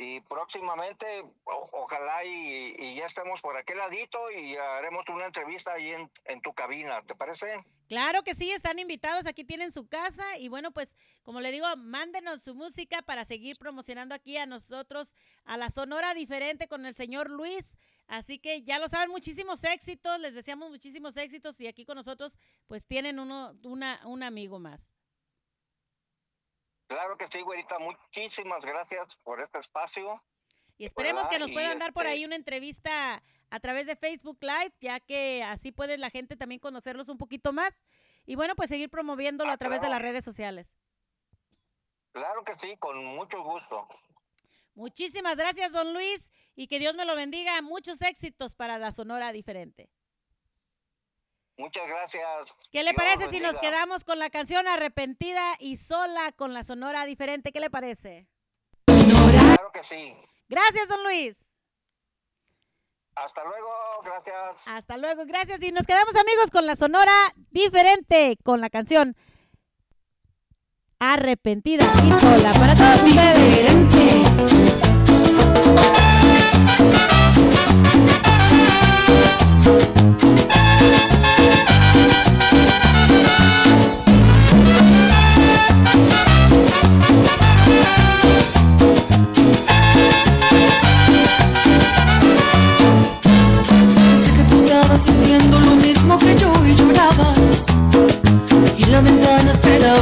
y próximamente, ojalá y, y ya estemos por aquel ladito y haremos una entrevista ahí en, en tu cabina, ¿te parece? Claro que sí, están invitados, aquí tienen su casa y bueno, pues como le digo, mándenos su música para seguir promocionando aquí a nosotros, a la Sonora Diferente con el señor Luis. Así que ya lo saben, muchísimos éxitos, les deseamos muchísimos éxitos y aquí con nosotros pues tienen uno, una, un amigo más. Claro que sí, güerita. Muchísimas gracias por este espacio. Y esperemos que nos Y, puedan dar por este, ahí una entrevista a través de Facebook Live, ya que así puede la gente también conocerlos un poquito más. Y bueno, pues seguir promoviéndolo a través de las redes sociales. Claro que sí, con mucho gusto. Muchísimas gracias, don Luis, y que Dios me lo bendiga. Muchos éxitos para la Sonora Diferente. Muchas gracias. ¿Qué le Dios parece si nos quedamos con la canción Arrepentida y sola con la Sonora Diferente? ¿Qué le parece? Claro que sí. Gracias, don Luis. Hasta luego, gracias. Hasta luego, gracias. Y nos quedamos amigos con la Sonora Diferente, con la canción Arrepentida y sola para todos ustedes. Sé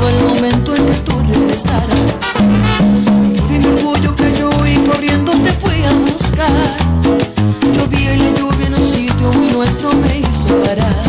el momento en que tú regresaras. Me quedé en orgullo que yo y corriendo te fui a buscar. Yo vi en la lluvia en un sitio muy nuestro me hizo parar.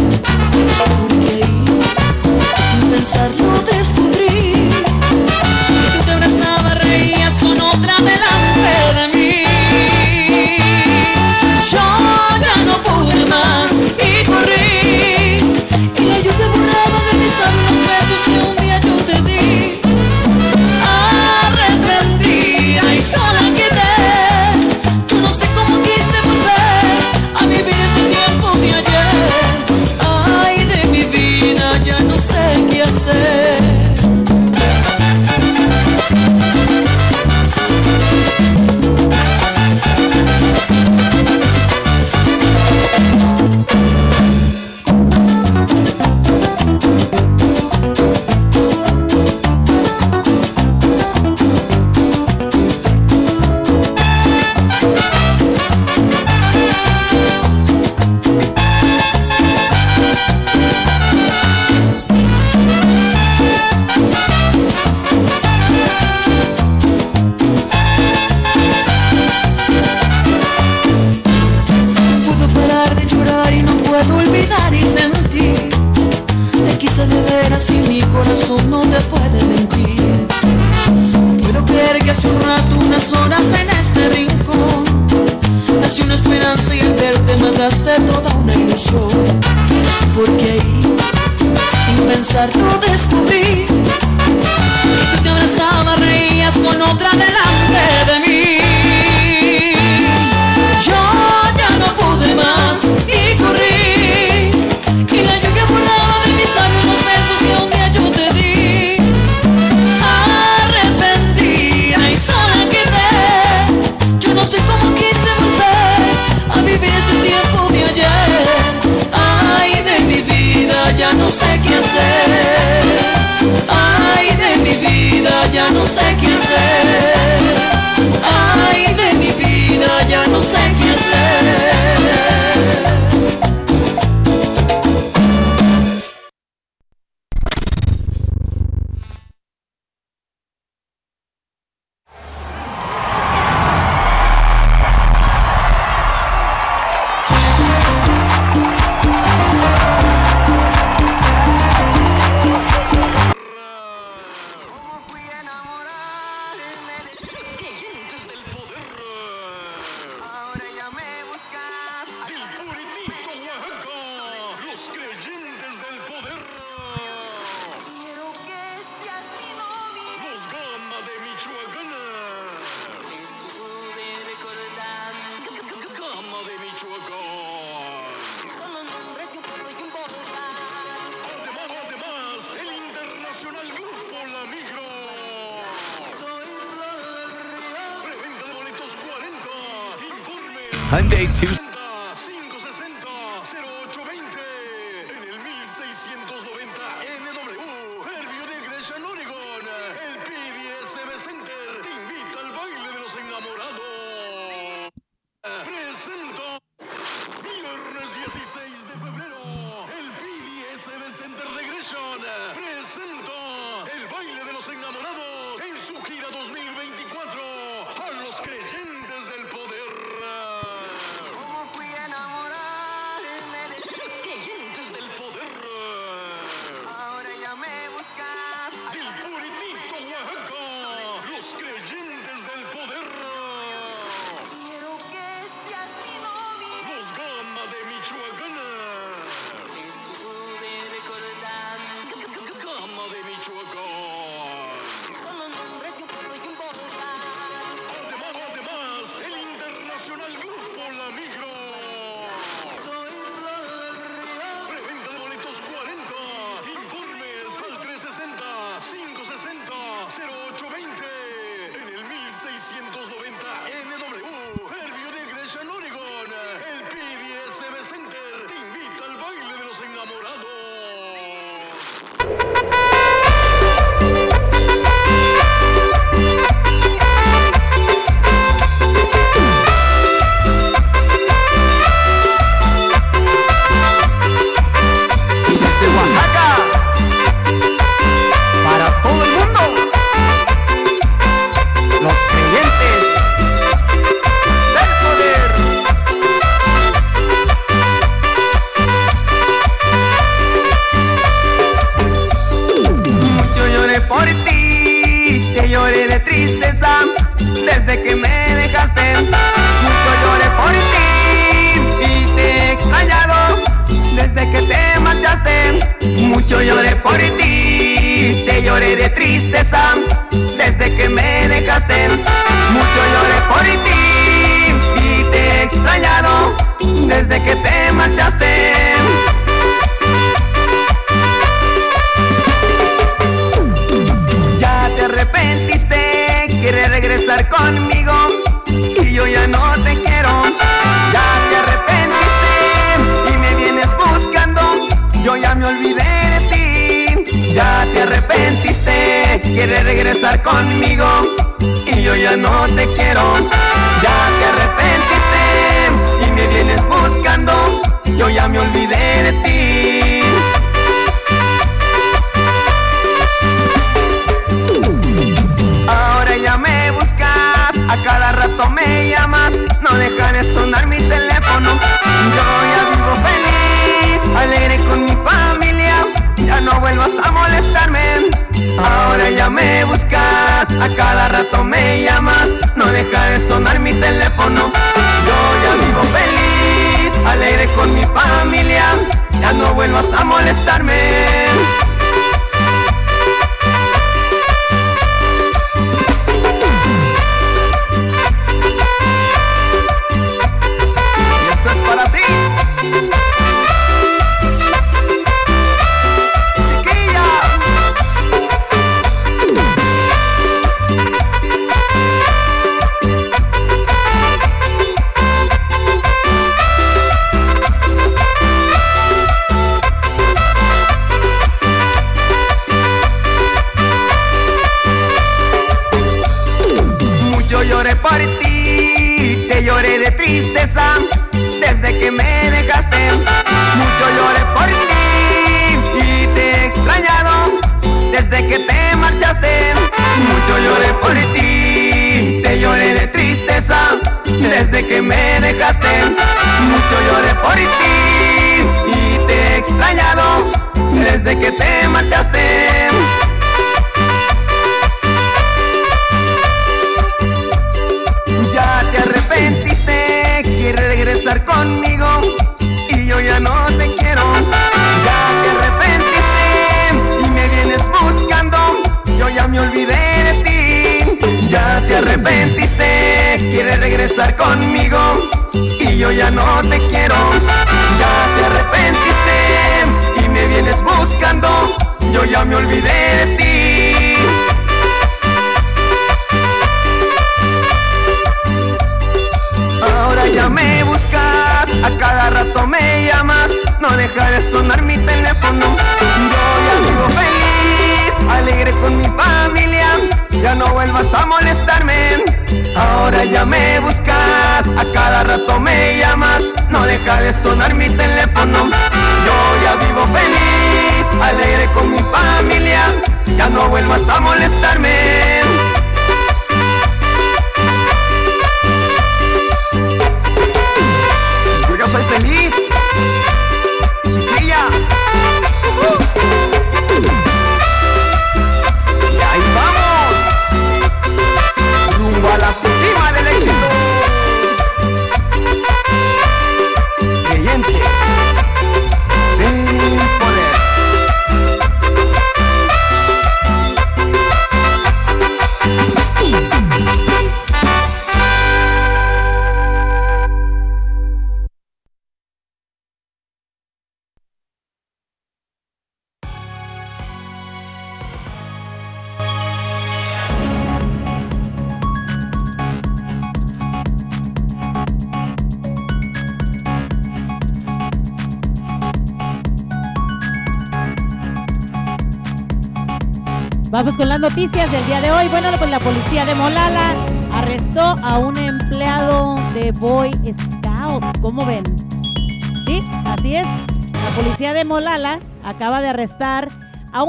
Monday, Tuesday.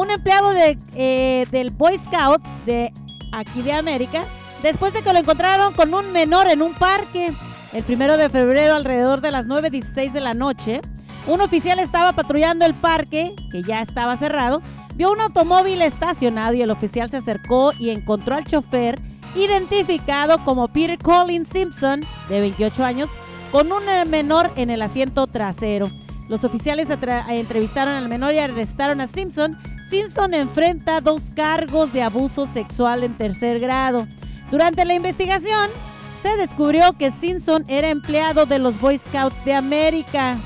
Un empleado eh, del Boy Scouts de aquí de América después de que lo encontraron con un menor en un parque. El primero de febrero, alrededor de las 9.16 de la noche, un oficial estaba patrullando el parque, que ya estaba cerrado, vio un automóvil estacionado y el oficial se acercó y encontró al chofer identificado como Peter Collins Simpson, de 28 años, con un eh, menor en el asiento trasero. Los oficiales entrevistaron al menor y arrestaron a Simpson. Simpson enfrenta dos cargos de abuso sexual en tercer grado. Durante la investigación, se descubrió que Simpson era empleado de los Boy Scouts de América.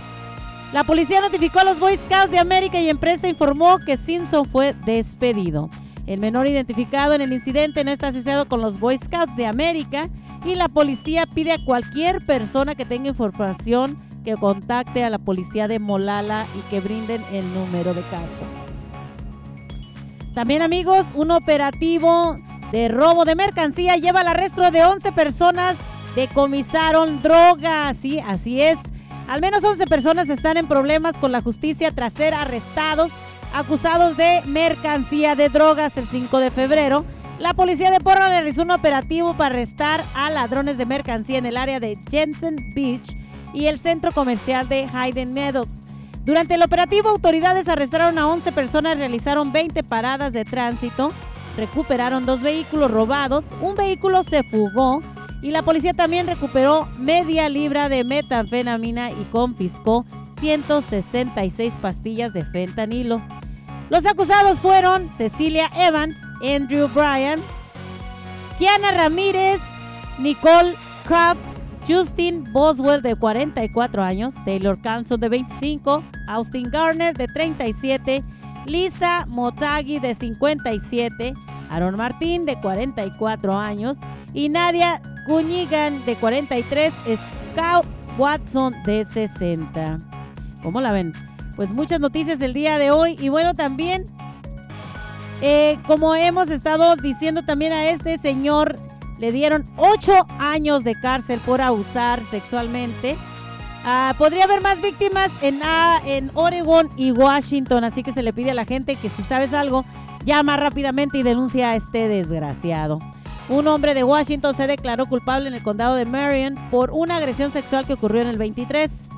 La policía notificó a los Boy Scouts de América y empresa informó que Simpson fue despedido. El menor identificado en el incidente no está asociado con los Boy Scouts de América y la policía pide a cualquier persona que tenga información que contacte a la policía de Molala y que brinden el número de caso. También amigos, un operativo de robo de mercancía lleva al arresto de 11 personas. Decomisaron drogas, sí, así es. Al menos 11 personas están en problemas con la justicia tras ser arrestados, acusados de mercancía de drogas el 5 de febrero. La policía de Portland realizó un operativo para arrestar a ladrones de mercancía en el área de Jensen Beach y el centro comercial de Hayden Meadows. Durante el operativo, autoridades arrestaron a 11 personas, realizaron 20 paradas de tránsito, recuperaron dos vehículos robados, un vehículo se fugó Y la policía también recuperó media libra de metanfetamina y confiscó 166 pastillas de fentanilo. Los acusados fueron Cecilia Evans, Andrew Bryan, Kiana Ramírez, Nicole Crabb, Justin Boswell de 44 años, Taylor Canson de 25, Austin Garner de 37, Lisa Motagi de 57, Aaron Martín de 44 años y Nadia Guñigan de 43, Scout Watson de 60. ¿Cómo la ven? Pues muchas noticias el día de hoy y bueno también eh, como hemos estado diciendo también a este señor, le dieron ocho años de cárcel por abusar sexualmente. Ah, podría haber más víctimas en, ah, en Oregon y Washington, así que se le pide a la gente que si sabes algo, llama rápidamente y denuncia a este desgraciado. Un hombre de Washington se declaró culpable en el condado de Marion por una agresión sexual que ocurrió en el 23.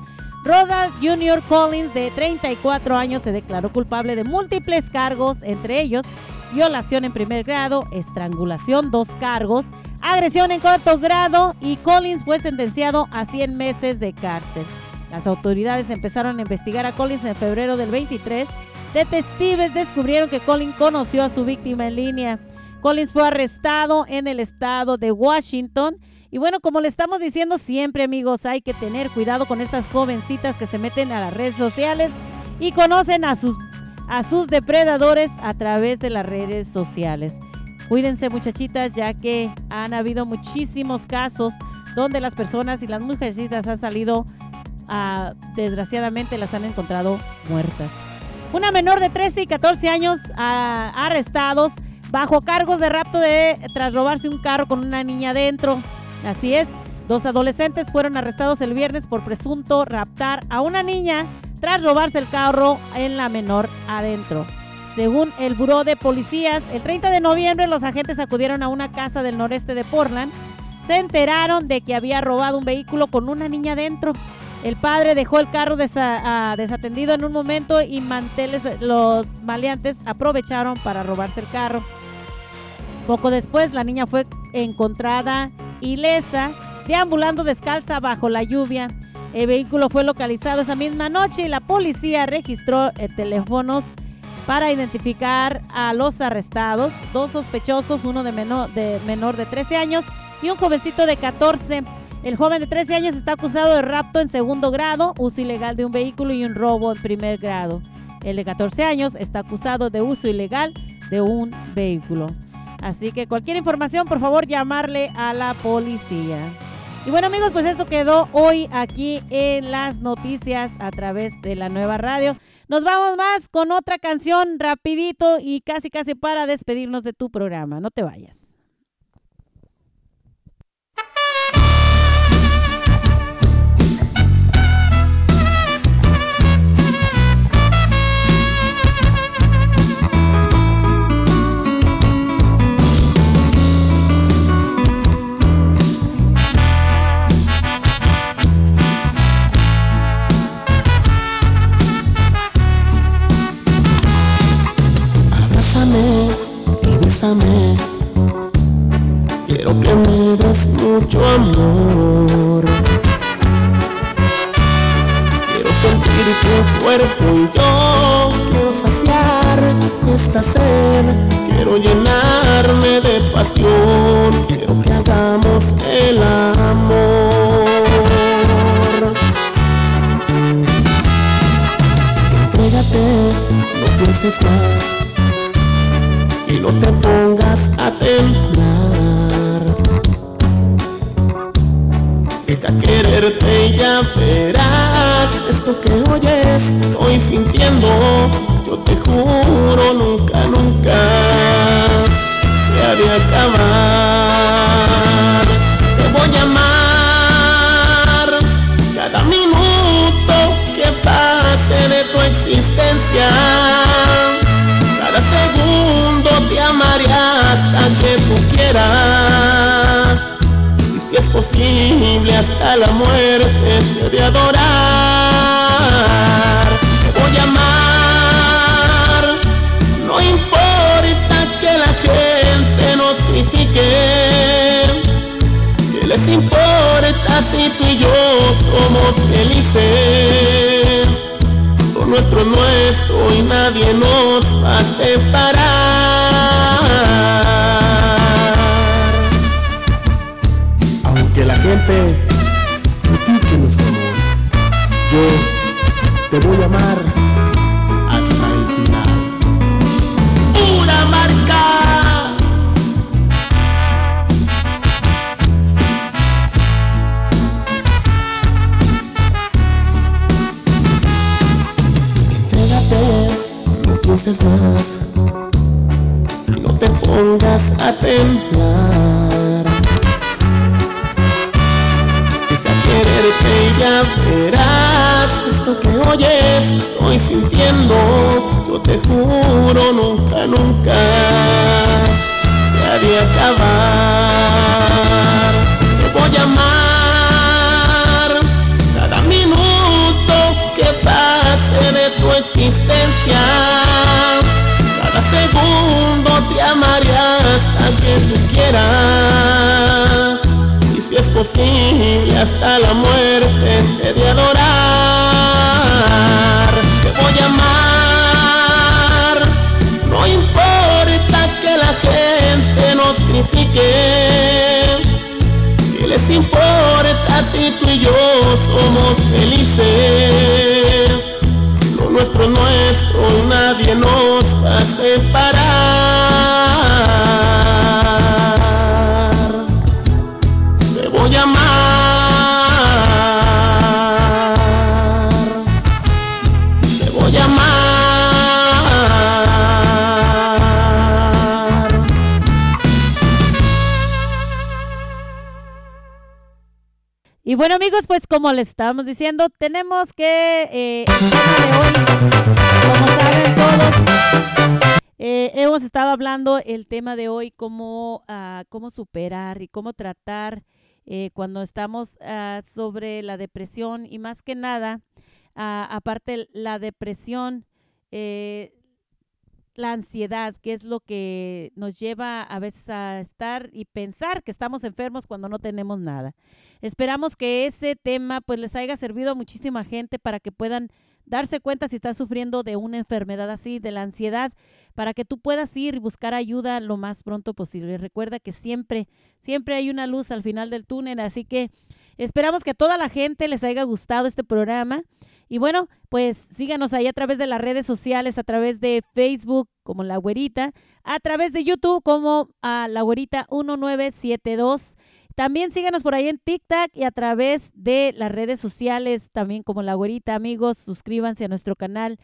Rodal Jr. Collins, de 34 años, se declaró culpable de múltiples cargos, entre ellos violación en primer grado, estrangulación, dos cargos, agresión en cuarto grado y Collins fue sentenciado a 100 meses de cárcel. Las autoridades empezaron a investigar a Collins en febrero del 23. Detectives descubrieron que Collins conoció a su víctima en línea. Collins fue arrestado en el estado de Washington. Y bueno, como le estamos diciendo siempre, amigos, hay que tener cuidado con estas jovencitas que se meten a las redes sociales y conocen a sus, a sus depredadores a través de las redes sociales. Cuídense muchachitas, ya que han habido muchísimos casos donde las personas y las muchachitas han salido, ah, desgraciadamente las han encontrado muertas. Una menor de 13 y 14 años ah, arrestados bajo cargos de rapto de tras robarse un carro con una niña adentro. Así es, dos adolescentes fueron arrestados el viernes por presunto raptar a una niña tras robarse el carro en la menor adentro. Según el Buró de Policías, el 30 de noviembre los agentes acudieron a una casa del noreste de Portland. Se enteraron de que había robado un vehículo con una niña dentro. El padre dejó el carro desa- desatendido en un momento y manteles, los maleantes aprovecharon para robarse el carro. Poco después, la niña fue encontrada ilesa, deambulando descalza bajo la lluvia. El vehículo fue localizado esa misma noche y la policía registró eh, teléfonos para identificar a los arrestados, dos sospechosos, uno de menor, de menor de 13 años y un jovencito de 14. El joven de 13 años está acusado de rapto en segundo grado, uso ilegal de un vehículo y un robo en primer grado. El de 14 años está acusado de uso ilegal de un vehículo. Así que cualquier información, por favor, llamarle a la policía. Y bueno amigos, pues esto quedó hoy aquí en las noticias a través de la nueva radio. Nos vamos más con otra canción rapidito y casi casi para despedirnos de tu programa. No te vayas. Quiero que me des mucho amor. Quiero sentir tu cuerpo y yo quiero saciar esta sed. Quiero llenarme de pasión. Quiero que hagamos el amor. Entrégate, no pienses más y no te pongas a temblar. Deja quererte y ya verás esto que oyes, estoy sintiendo. Yo te juro, nunca, nunca se ha de acabar. Y si es posible hasta la muerte te de adorar. Te voy a amar. No importa que la gente nos critique. Que les importa si tú y yo somos felices? Lo nuestro es nuestro y nadie nos va a separar. Aunque la gente critique nuestro amor, yo te voy a amar hasta el final. Pura marca. Entrégate, no pienses más no te pongas a temblar. Quererte y ya verás esto que oyes, estoy sintiendo. Yo te juro, nunca, nunca se ha de acabar. Te voy a amar cada minuto que pase de tu existencia. Cada segundo te amaré hasta que tú quieras. Si es posible hasta la muerte te de adorar. Te voy a amar. No importa que la gente nos critique. ¿Qué les importa si tú y yo somos felices? Lo nuestro es nuestro nadie nos va a separar. Y bueno amigos, pues como les estábamos diciendo, tenemos que, eh, el tema de hoy, como saben todos, eh, hemos estado hablando el tema de hoy, cómo, ah, cómo superar y cómo tratar eh, cuando estamos ah, sobre la depresión y más que nada, ah, aparte la depresión, eh, la ansiedad, que es lo que nos lleva a veces a estar y pensar que estamos enfermos cuando no tenemos nada. Esperamos que ese tema pues les haya servido a muchísima gente para que puedan darse cuenta si estás sufriendo de una enfermedad así, de la ansiedad, para que tú puedas ir y buscar ayuda lo más pronto posible. Recuerda que siempre, siempre hay una luz al final del túnel, así que esperamos que a toda la gente les haya gustado este programa. Y bueno, pues síganos ahí a través de las redes sociales, a través de Facebook como La Güerita, a través de YouTube como a La Güerita 1972. También síganos por ahí en TikTok y a través de las redes sociales, también como La Güerita, amigos, suscríbanse a nuestro canal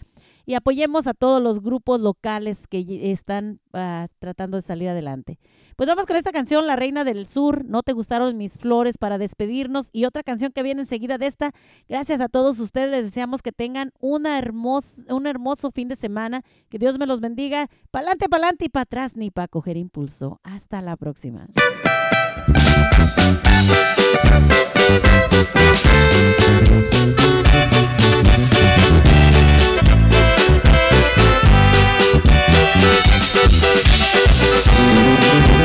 y apoyemos a todos los grupos locales que están ah, tratando de salir adelante. Pues vamos con esta canción, La Reina del Sur, No te gustaron mis flores, para despedirnos y otra canción que viene enseguida de esta. Gracias a todos ustedes, les deseamos que tengan una hermos, un hermoso fin de semana, que Dios me los bendiga, pa'lante, pa'lante y para atrás ni para coger impulso. Hasta la próxima. No